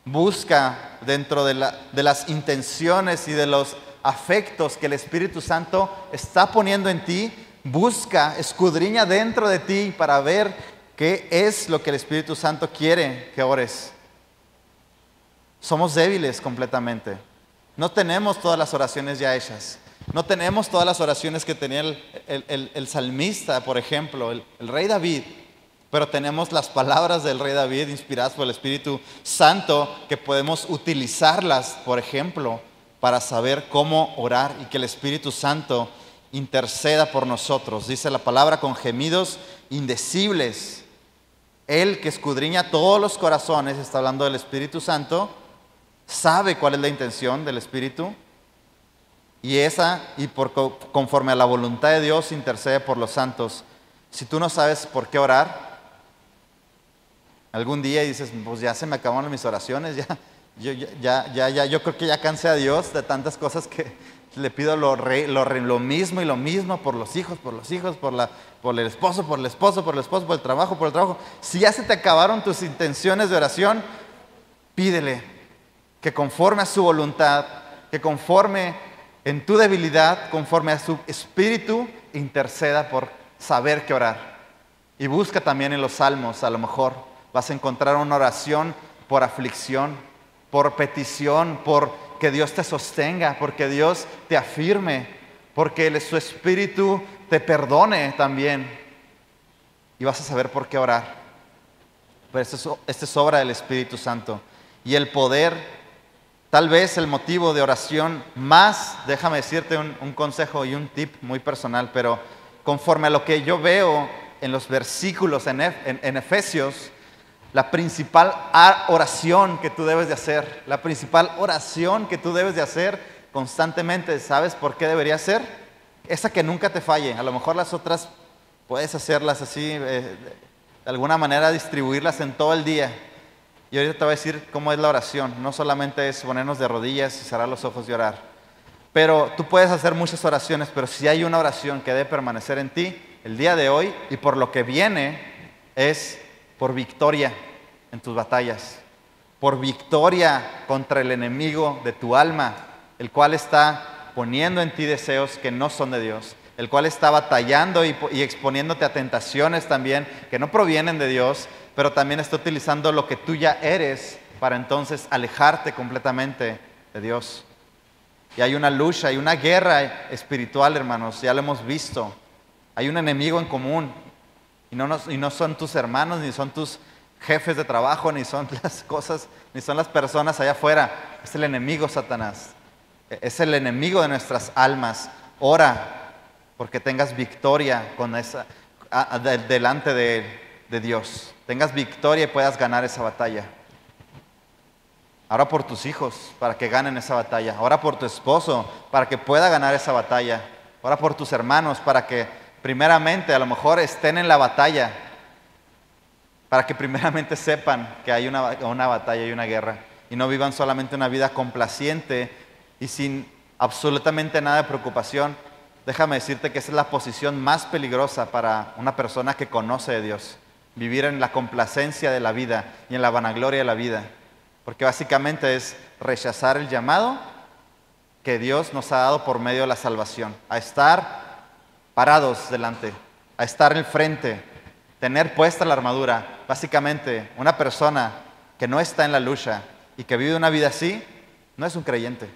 Busca dentro de, de las intenciones y de los afectos que el Espíritu Santo está poniendo en ti, busca, escudriña dentro de ti para ver qué es lo que el Espíritu Santo quiere que ores. Somos débiles completamente. No tenemos todas las oraciones ya hechas. No tenemos todas las oraciones que tenía el, salmista, por ejemplo, el rey David. Pero tenemos las palabras del rey David inspiradas por el Espíritu Santo que podemos utilizarlas, por ejemplo, para saber cómo orar y que el Espíritu Santo interceda por nosotros. Dice la palabra con gemidos indecibles. Él que escudriña todos los corazones, está hablando del Espíritu Santo, sabe cuál es la intención del Espíritu y esa, y por, conforme a la voluntad de Dios, intercede por los santos. Si tú no sabes por qué orar, algún día dices, pues ya se me acabaron mis oraciones, ya, yo, ya, ya, ya, yo creo que ya cansé a Dios de tantas cosas que le pido lo, lo, mismo y lo mismo por los hijos, por los hijos, por, la, por el esposo, por el esposo, por el esposo, por el trabajo, por el trabajo. Si ya se te acabaron tus intenciones de oración, pídele que conforme a su voluntad, que conforme en tu debilidad, conforme a su espíritu, interceda por saber qué orar. Y busca también en los salmos, a lo mejor vas a encontrar una oración por aflicción, por petición, por que Dios te sostenga, porque Dios te afirme, porque su espíritu te perdone también. Y vas a saber por qué orar. Pero esto es, es obra del Espíritu Santo. Y el poder, tal vez el motivo de oración más, déjame decirte un, consejo y un tip muy personal, pero conforme a lo que yo veo en los versículos en, en Efesios, la principal oración que tú debes de hacer, la principal oración que tú debes de hacer constantemente, ¿sabes por qué debería ser? Esa que nunca te falle. A lo mejor las otras puedes hacerlas así, eh, de alguna manera distribuirlas en todo el día. Y ahorita te voy a decir cómo es la oración. No solamente es ponernos de rodillas y cerrar los ojos y orar. Pero tú puedes hacer muchas oraciones, pero si hay una oración que debe permanecer en ti el día de hoy y por lo que viene es por victoria en tus batallas, por victoria contra el enemigo de tu alma, el cual está poniendo en ti deseos que no son de Dios, el cual está batallando y, exponiéndote a tentaciones también que no provienen de Dios, pero también está utilizando lo que tú ya eres para entonces alejarte completamente de Dios. Y hay una lucha, hay una guerra espiritual, hermanos, ya lo hemos visto. Hay un enemigo en común, y no, son tus hermanos, ni son tus jefes de trabajo, ni son las cosas, ni son las personas allá afuera. Es el enemigo Satanás. E, es el enemigo de nuestras almas. Ora porque tengas victoria con esa, delante de, de Dios. Tengas victoria y puedas ganar esa batalla. Ora por tus hijos para que ganen esa batalla. Ora por tu esposo para que pueda ganar esa batalla. Ora por tus hermanos para que primeramente a lo mejor estén en la batalla, para que primeramente sepan que hay una, una batalla y una guerra y no vivan solamente una vida complaciente y sin absolutamente nada de preocupación. Déjame decirte que esa es la posición más peligrosa para una persona que conoce de Dios, vivir en la complacencia de la vida y en la vanagloria de la vida, porque básicamente es rechazar el llamado que Dios nos ha dado por medio de la salvación, a estar parados delante, a estar en frente, tener puesta la armadura. Básicamente, una persona que no está en la lucha y que vive una vida así, no es un creyente,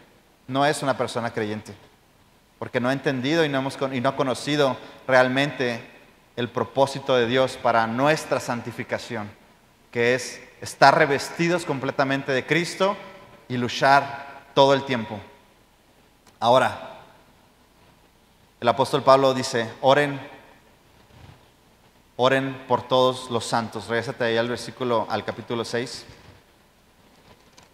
no es una persona creyente, porque no ha entendido y no, hemos, y no ha conocido realmente el propósito de Dios para nuestra santificación, que es estar revestidos completamente de Cristo y luchar todo el tiempo. Ahora, el apóstol Pablo dice, oren, oren por todos los santos. Regésate ahí al versículo, al capítulo 6.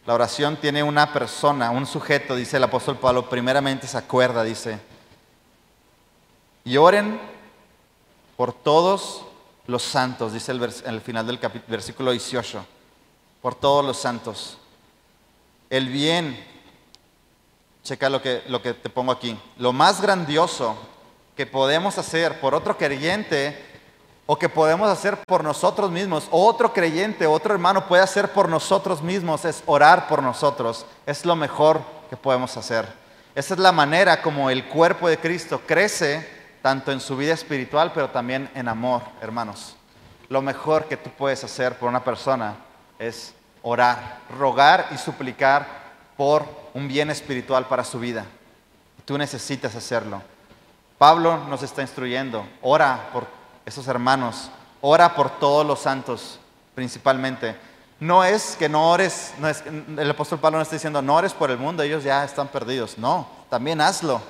La oración tiene una persona, un sujeto, dice el apóstol Pablo, primeramente se acuerda, dice, y oren por todos los santos, dice el, el final del versículo 18, por todos los santos. El bien, checa lo que, lo que te pongo aquí, lo más grandioso que podemos hacer por otro creyente o que podemos hacer por nosotros mismos, otro creyente, otro hermano puede hacer por nosotros mismos, es orar por nosotros. Es lo mejor que podemos hacer. Esa es la manera como el cuerpo de Cristo crece, tanto en su vida espiritual, pero también en amor, hermanos. Lo mejor que tú puedes hacer por una persona es orar, rogar y suplicar por un bien espiritual para su vida. Tú necesitas hacerlo. Pablo nos está instruyendo, ora por esos hermanos, ora por todos los santos principalmente. No es que no ores, el apóstol Pablo no está diciendo, no ores por el mundo, ellos ya están perdidos. No, también hazlo.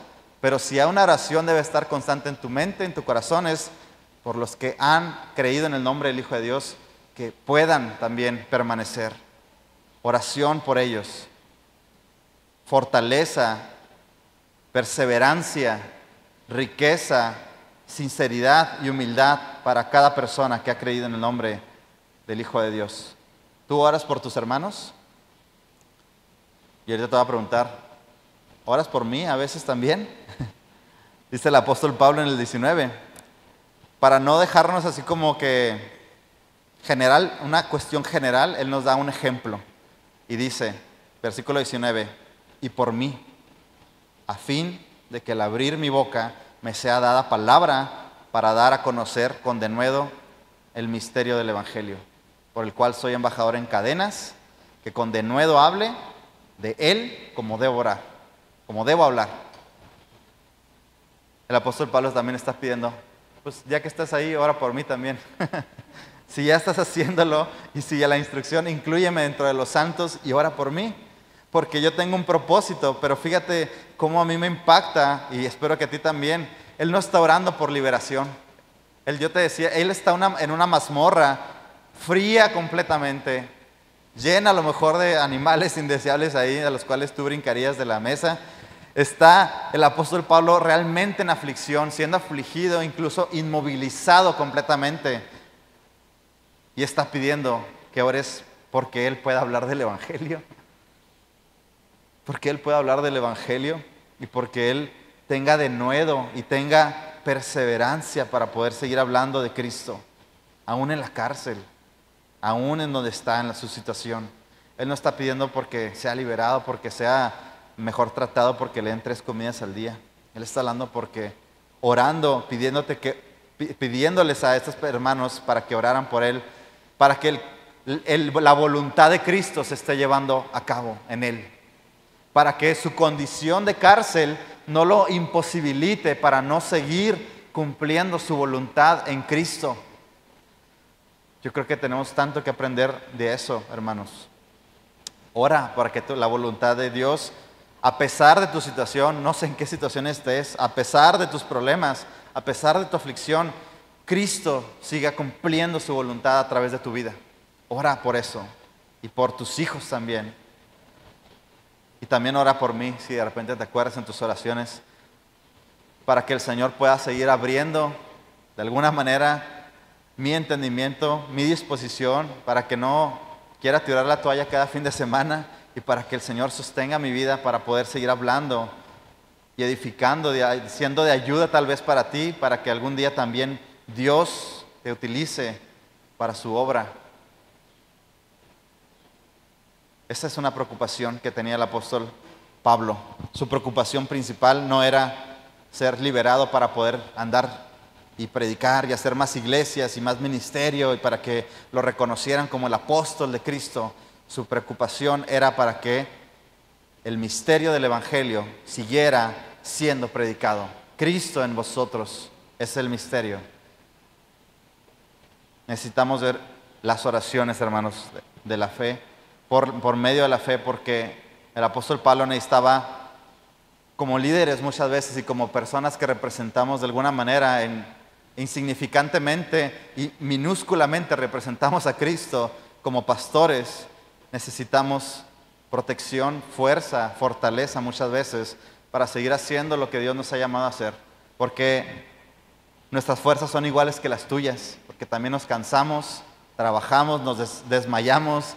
Pero si hay una oración debe estar constante en tu mente, en tu corazón, es por los que han creído en el nombre del Hijo de Dios, que puedan también permanecer. Oración por ellos. Fortaleza, perseverancia, riqueza, sinceridad y humildad para cada persona que ha creído en el nombre del Hijo de Dios. ¿Tú oras por tus hermanos? Y ahorita te voy a preguntar, ¿oras por mí a veces también? Dice el apóstol Pablo en el 19, para no dejarnos así como que general, una cuestión general, él nos da un ejemplo y dice, versículo 19, y por mí, a fin de que al abrir mi boca me sea dada palabra para dar a conocer con denuedo el misterio del Evangelio, por el cual soy embajador en cadenas, que con denuedo hable de él como debo orar, como debo hablar. El apóstol Pablo también está pidiendo, pues ya que estás ahí, ora por mí también. si ya estás haciéndolo y si ya la instrucción, incluyeme dentro de los santos y ora por mí porque yo tengo un propósito, pero fíjate cómo a mí me impacta y espero que a ti también. Él no está orando por liberación. Él, yo te decía, él está en una mazmorra fría completamente, llena a lo mejor de animales indeseables ahí, a los cuales tú brincarías de la mesa. Está el apóstol Pablo realmente en aflicción, siendo afligido, incluso inmovilizado completamente. Y está pidiendo que ores porque él pueda hablar del Evangelio porque Él pueda hablar del Evangelio y porque Él tenga denuedo y tenga perseverancia para poder seguir hablando de Cristo, aún en la cárcel, aún en donde está en su situación. Él no está pidiendo porque sea liberado, porque sea mejor tratado, porque le den tres comidas al día. Él está hablando porque orando, pidiéndote que, pidiéndoles a estos hermanos para que oraran por Él, para que la voluntad de Cristo se esté llevando a cabo en Él para que su condición de cárcel no lo imposibilite para no seguir cumpliendo su voluntad en Cristo. Yo creo que tenemos tanto que aprender de eso, hermanos. Ora para que la voluntad de Dios, a pesar de tu situación, no sé en qué situación estés, a pesar de tus problemas, a pesar de tu aflicción, Cristo siga cumpliendo su voluntad a través de tu vida. Ora por eso y por tus hijos también. Y también ora por mí, si de repente te acuerdas en tus oraciones, para que el Señor pueda seguir abriendo de alguna manera mi entendimiento, mi disposición, para que no quiera tirar la toalla cada fin de semana y para que el Señor sostenga mi vida para poder seguir hablando y edificando, siendo de ayuda tal vez para ti, para que algún día también Dios te utilice para su obra. Esa es una preocupación que tenía el apóstol Pablo. Su preocupación principal no era ser liberado para poder andar y predicar y hacer más iglesias y más ministerio y para que lo reconocieran como el apóstol de Cristo. Su preocupación era para que el misterio del Evangelio siguiera siendo predicado. Cristo en vosotros es el misterio. Necesitamos ver las oraciones, hermanos, de la fe por, medio de la fe, porque el apóstol Pablo necesitaba, como líderes muchas veces y como personas que representamos de alguna manera en insignificantemente y minúsculamente representamos a Cristo como pastores, necesitamos protección, fuerza, fortaleza muchas veces para seguir haciendo lo que Dios nos ha llamado a hacer. Porque nuestras fuerzas son iguales que las tuyas, porque también nos cansamos, trabajamos, nos desmayamos,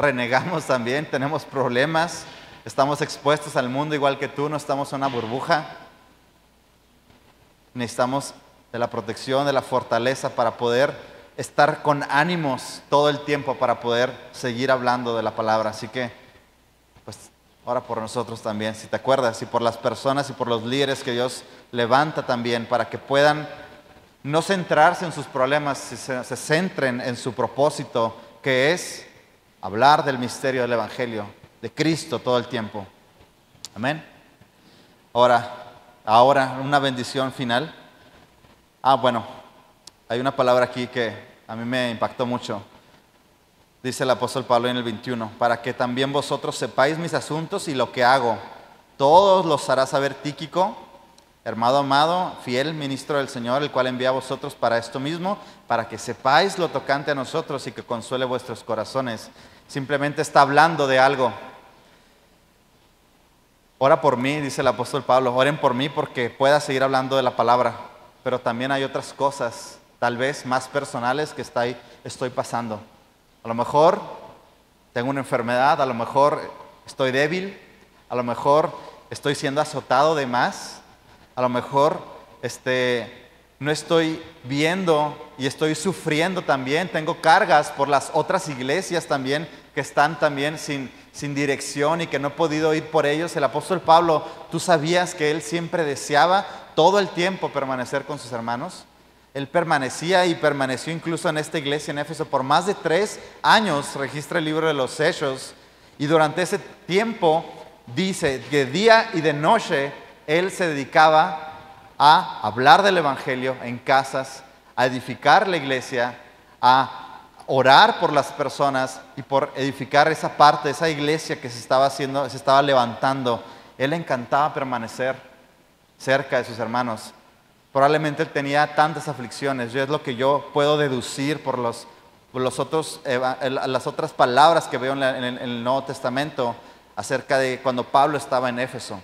renegamos también, tenemos problemas, estamos expuestos al mundo igual que tú, no estamos en una burbuja. Necesitamos de la protección, de la fortaleza para poder estar con ánimos todo el tiempo para poder seguir hablando de la palabra. Así que, pues, ora por nosotros también, si te acuerdas, y por las personas y por los líderes que Dios levanta también para que puedan no centrarse en sus problemas, se, se centren en su propósito, que es hablar del misterio del Evangelio, de Cristo todo el tiempo. Amén. Ahora, ahora una bendición final. Ah, bueno, hay una palabra aquí que a mí me impactó mucho. Dice el apóstol Pablo en el 21, para que también vosotros sepáis mis asuntos y lo que hago. Todos los hará saber Tíquico, hermano amado, fiel ministro del Señor, el cual envía a vosotros para esto mismo, para que sepáis lo tocante a nosotros y que consuele vuestros corazones. Simplemente está hablando de algo. Ora por mí, dice el apóstol Pablo, oren por mí porque pueda seguir hablando de la palabra pero también hay otras cosas, tal vez más personales, que estoy pasando. A lo mejor tengo una enfermedad, a lo mejor estoy débil, a lo mejor estoy siendo azotado de más, a lo mejor este, no estoy viendo y estoy sufriendo también, tengo cargas por las otras iglesias también que están también sin, sin dirección y que no he podido ir por ellos. El apóstol Pablo, tú sabías que él siempre deseaba todo el tiempo permanecer con sus hermanos. Él permanecía y permaneció incluso en esta iglesia en Éfeso por más de tres años, registra el libro de los Hechos, y durante ese tiempo dice que día y de noche él se dedicaba a hablar del Evangelio en casas, a edificar la iglesia, a orar por las personas y por edificar esa parte, esa iglesia que se estaba haciendo, se estaba levantando. Él encantaba permanecer cerca de sus hermanos. Probablemente él tenía tantas aflicciones, yo es lo que yo puedo deducir por, los, los otros, las otras palabras que veo en, el, Nuevo Testamento acerca de cuando Pablo estaba en Éfeso.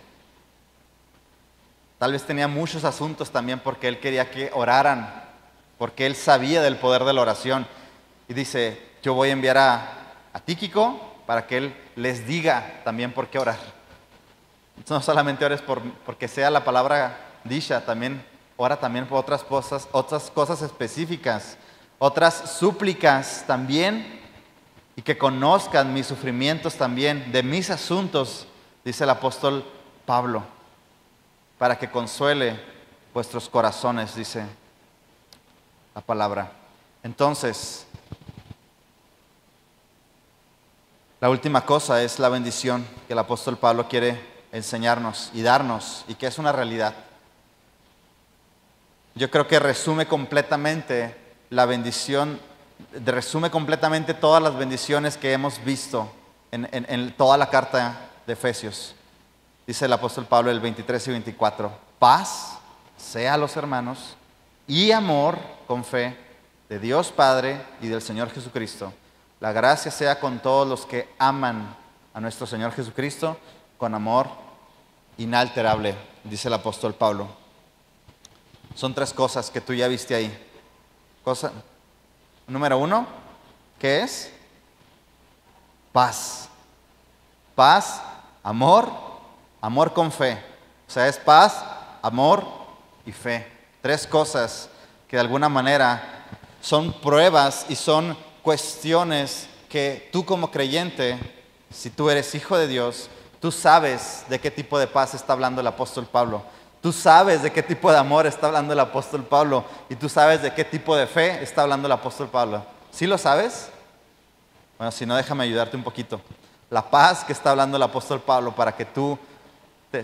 Tal vez tenía muchos asuntos también porque él quería que oraran, porque él sabía del poder de la oración. Y dice, yo voy a enviar a, Tíquico para que él les diga también por qué orar. No solamente ores por, porque sea la palabra dicha, también ora también por otras cosas, otras cosas específicas, otras súplicas también, y que conozcan mis sufrimientos también, de mis asuntos, dice el apóstol Pablo, para que consuele vuestros corazones, dice la palabra. Entonces, la última cosa es la bendición que el apóstol Pablo quiere enseñarnos y darnos y que es una realidad. Yo creo que resume completamente la bendición, resume completamente todas las bendiciones que hemos visto en, toda la carta de Efesios. Dice el apóstol Pablo el 23 y 24, paz sea a los hermanos y amor con fe de Dios Padre y del Señor Jesucristo. La gracia sea con todos los que aman a nuestro Señor Jesucristo con amor inalterable, dice el apóstol Pablo. Son tres cosas que tú ya viste ahí. Cosa número uno, ¿qué es? Paz. Paz, amor, amor con fe. O sea, es paz, amor y fe. Tres cosas que de alguna manera son pruebas y son cuestiones que tú como creyente, si tú eres hijo de Dios, Tú sabes de qué tipo de paz está hablando el apóstol Pablo. Tú sabes de qué tipo de amor está hablando el apóstol Pablo. Y tú sabes de qué tipo de fe está hablando el apóstol Pablo. ¿Sí lo sabes? Bueno, si no, déjame ayudarte un poquito. La paz que está hablando el apóstol Pablo para que tú,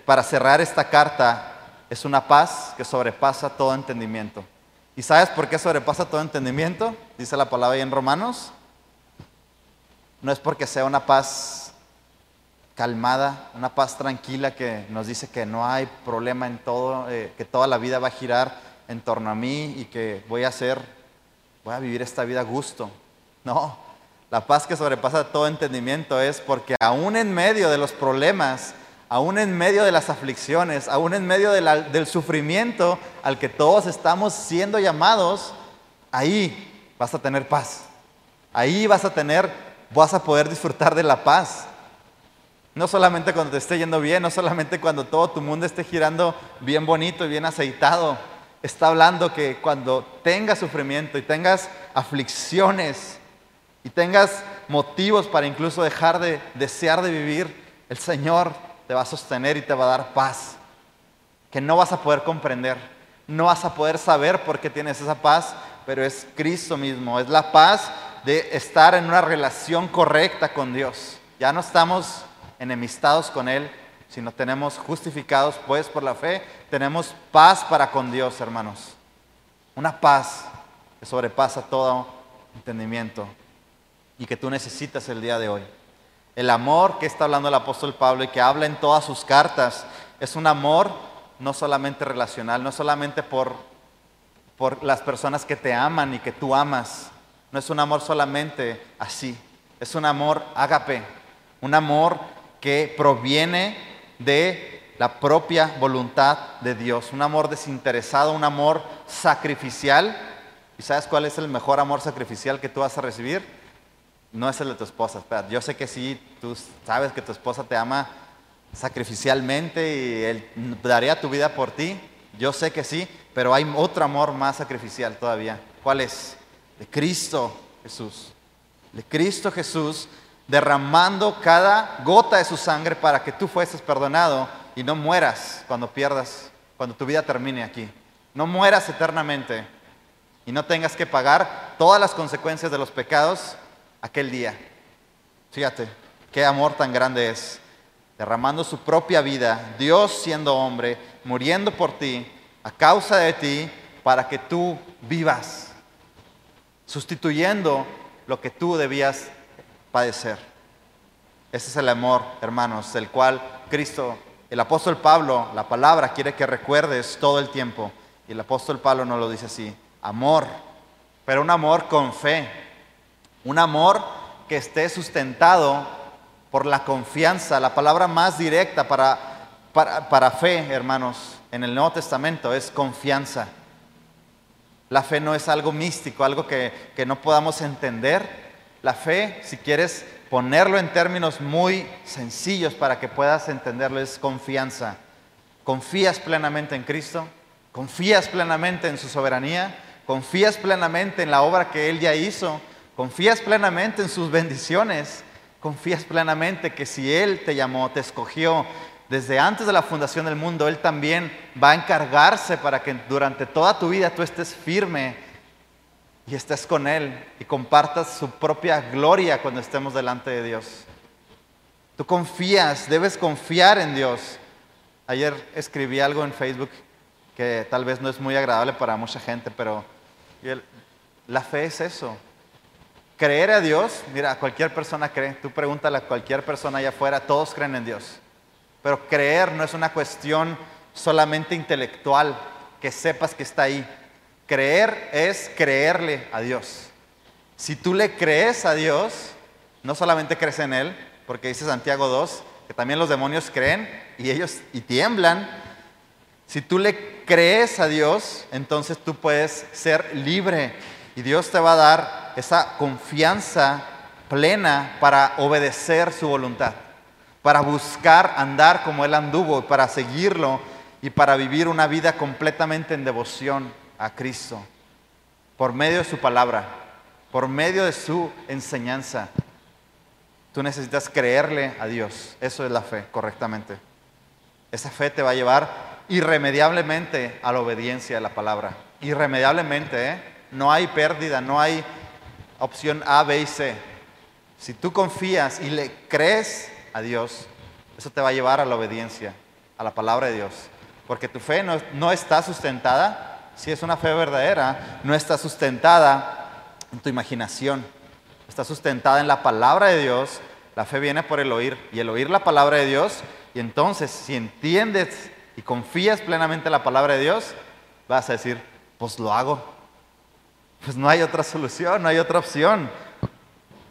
para cerrar esta carta, es una paz que sobrepasa todo entendimiento. ¿Y sabes por qué sobrepasa todo entendimiento? Dice la palabra ahí en Romanos. No es porque sea una paz calmada, una paz tranquila que nos dice que no hay problema en todo, eh, que toda la vida va a girar en torno a mí y que voy a hacer, voy a vivir esta vida a gusto. No, la paz que sobrepasa todo entendimiento es porque aún en medio de los problemas, aún en medio de las aflicciones, aún en medio del sufrimiento al que todos estamos siendo llamados, ahí vas a tener paz. Ahí vas a tener, vas a poder disfrutar de la paz. No solamente cuando te esté yendo bien, no solamente cuando todo tu mundo esté girando bien bonito y bien aceitado. Está hablando que cuando tengas sufrimiento y tengas aflicciones y tengas motivos para incluso dejar de desear de vivir, el Señor te va a sostener y te va a dar paz que no vas a poder comprender. No vas a poder saber por qué tienes esa paz, pero es Cristo mismo, es la paz de estar en una relación correcta con Dios. Ya no estamos enemistados con Él, sino tenemos justificados pues por la fe, tenemos paz para con Dios, hermanos. Una paz que sobrepasa todo entendimiento y que tú necesitas el día de hoy. El amor que está hablando el apóstol Pablo y que habla en todas sus cartas es un amor no solamente relacional, no solamente por, por las personas que te aman y que tú amas, no es un amor solamente así, es un amor ágape, un amor que proviene de la propia voluntad de Dios, un amor desinteresado, un amor sacrificial. ¿Y sabes cuál es el mejor amor sacrificial que tú vas a recibir? No es el de tu esposa. Espera, yo sé que sí, tú sabes que tu esposa te ama sacrificialmente y él daría tu vida por ti. Yo sé que sí, pero hay otro amor más sacrificial todavía. ¿Cuál es? De Cristo Jesús. De Cristo Jesús derramando cada gota de su sangre para que tú fueses perdonado y no mueras cuando pierdas, cuando tu vida termine aquí. No mueras eternamente y no tengas que pagar todas las consecuencias de los pecados aquel día. Fíjate, qué amor tan grande es. Derramando su propia vida, Dios siendo hombre, muriendo por ti, a causa de ti, para que tú vivas, sustituyendo lo que tú debías padecer. Ese es el amor, hermanos, el cual Cristo, el apóstol Pablo, la palabra quiere que recuerdes todo el tiempo. Y el apóstol Pablo nos lo dice así, amor, pero un amor con fe, un amor que esté sustentado por la confianza, la palabra más directa para, para, fe, hermanos, en el Nuevo Testamento es confianza. La fe no es algo místico, algo que, que no podamos entender, la fe, si quieres ponerlo en términos muy sencillos para que puedas entenderlo, es confianza. ¿Confías plenamente en Cristo? ¿Confías plenamente en su soberanía? ¿Confías plenamente en la obra que Él ya hizo? ¿Confías plenamente en sus bendiciones? ¿Confías plenamente que si Él te llamó, te escogió desde antes de la fundación del mundo, Él también va a encargarse para que durante toda tu vida tú estés firme y estés con Él y compartas su propia gloria cuando estemos delante de Dios. Tú confías, debes confiar en Dios. Ayer escribí algo en Facebook que tal vez no es muy agradable para mucha gente, pero la fe es eso. Creer a Dios, mira, cualquier persona cree. Tú pregúntale a cualquier persona allá afuera, todos creen en Dios. Pero creer no es una cuestión solamente intelectual, que sepas que está ahí. Creer es creerle a Dios. Si tú le crees a Dios, no solamente crees en Él, porque dice Santiago 2, que también los demonios creen y ellos y tiemblan. Si tú le crees a Dios, entonces tú puedes ser libre y Dios te va a dar esa confianza plena para obedecer su voluntad, para buscar andar como Él anduvo, para seguirlo y para vivir una vida completamente en devoción a Cristo por medio de su palabra, por medio de su enseñanza. Tú necesitas creerle a Dios. Eso es la fe, correctamente. Esa fe te va a llevar irremediablemente a la obediencia a la palabra. Irremediablemente, ¿eh? No hay pérdida, no hay opción A, B y C. Si tú confías y le crees a Dios, eso te va a llevar a la obediencia, a la palabra de Dios. Porque tu fe no, está sustentada si es una fe verdadera, no está sustentada en tu imaginación, está sustentada en la palabra de Dios. La fe viene por el oír y el oír la palabra de Dios. Y entonces, si entiendes y confías plenamente en la palabra de Dios, vas a decir, pues lo hago. Pues no hay otra solución, no hay otra opción.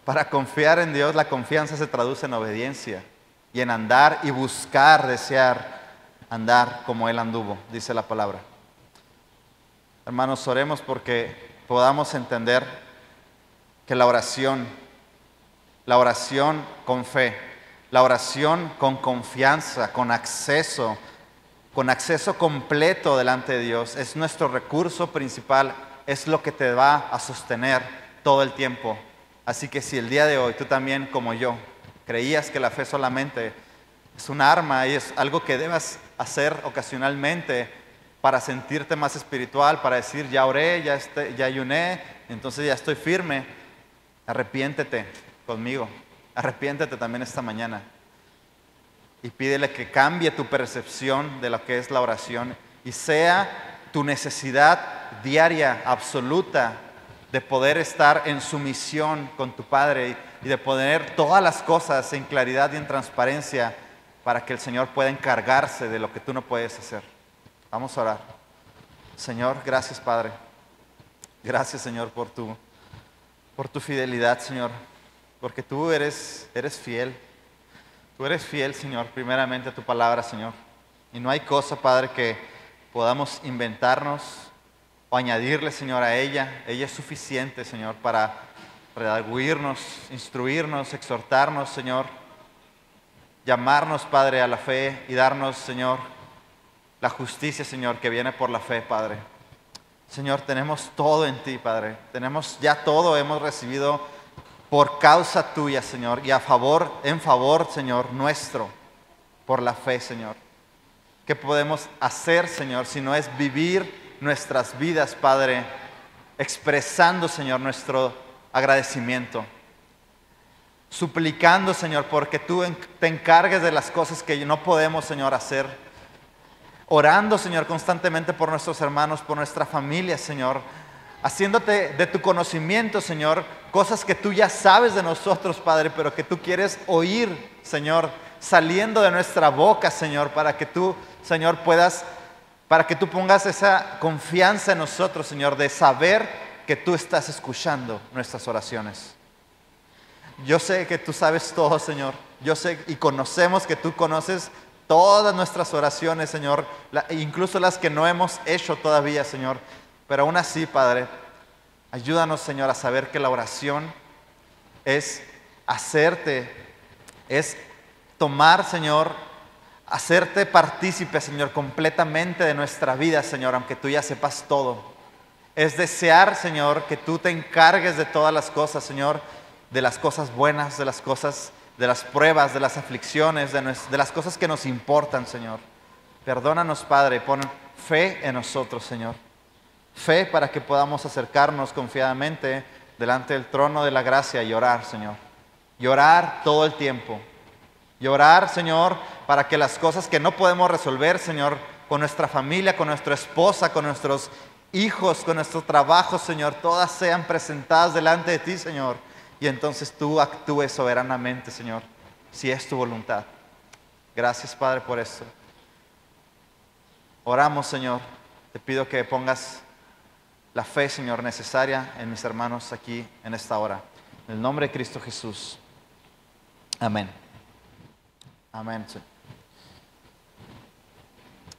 Para confiar en Dios, la confianza se traduce en obediencia y en andar y buscar, desear andar como Él anduvo, dice la palabra. Hermanos, oremos porque podamos entender que la oración, la oración con fe, la oración con confianza, con acceso, con acceso completo delante de Dios, es nuestro recurso principal, es lo que te va a sostener todo el tiempo. Así que si el día de hoy tú también como yo creías que la fe solamente es un arma y es algo que debas hacer ocasionalmente para sentirte más espiritual, para decir, ya oré, ya, este, ya ayuné, entonces ya estoy firme. Arrepiéntete conmigo, arrepiéntete también esta mañana y pídele que cambie tu percepción de lo que es la oración y sea tu necesidad diaria, absoluta, de poder estar en sumisión con tu Padre y de poner todas las cosas en claridad y en transparencia para que el Señor pueda encargarse de lo que tú no puedes hacer. Vamos a orar. Señor, gracias Padre. Gracias Señor por tu, por tu fidelidad, Señor. Porque tú eres, eres fiel. Tú eres fiel, Señor, primeramente a tu palabra, Señor. Y no hay cosa, Padre, que podamos inventarnos o añadirle, Señor, a ella. Ella es suficiente, Señor, para redarguirnos, instruirnos, exhortarnos, Señor llamarnos, Padre, a la fe y darnos, Señor, la justicia, Señor, que viene por la fe, Padre. Señor, tenemos todo en ti, Padre. Tenemos ya todo, hemos recibido por causa tuya, Señor, y a favor, en favor, Señor, nuestro, por la fe, Señor. ¿Qué podemos hacer, Señor, si no es vivir nuestras vidas, Padre, expresando, Señor, nuestro agradecimiento? suplicando, Señor, porque tú te encargues de las cosas que no podemos, Señor, hacer. Orando, Señor, constantemente por nuestros hermanos, por nuestra familia, Señor. Haciéndote de tu conocimiento, Señor, cosas que tú ya sabes de nosotros, Padre, pero que tú quieres oír, Señor, saliendo de nuestra boca, Señor, para que tú, Señor, puedas, para que tú pongas esa confianza en nosotros, Señor, de saber que tú estás escuchando nuestras oraciones. Yo sé que tú sabes todo, Señor. Yo sé y conocemos que tú conoces todas nuestras oraciones, Señor, incluso las que no hemos hecho todavía, Señor. Pero aún así, Padre, ayúdanos, Señor, a saber que la oración es hacerte, es tomar, Señor, hacerte partícipe, Señor, completamente de nuestra vida, Señor, aunque tú ya sepas todo. Es desear, Señor, que tú te encargues de todas las cosas, Señor, de las cosas buenas, de las cosas, de las pruebas, de las aflicciones, de, las cosas que nos importan, Señor. Perdónanos, Padre, pon fe en nosotros, Señor. Fe para que podamos acercarnos confiadamente delante del trono de la gracia y orar, Señor. Y orar todo el tiempo. Y orar, Señor, para que las cosas que no podemos resolver, Señor, con nuestra familia, con nuestra esposa, con nuestros hijos, con nuestro trabajo, Señor, todas sean presentadas delante de ti, Señor y entonces tú actúes soberanamente, Señor, si es tu voluntad. Gracias, Padre, por eso. Oramos, Señor. Te pido que pongas la fe, Señor, necesaria en mis hermanos aquí en esta hora. En el nombre de Cristo Jesús. Amén. Amén.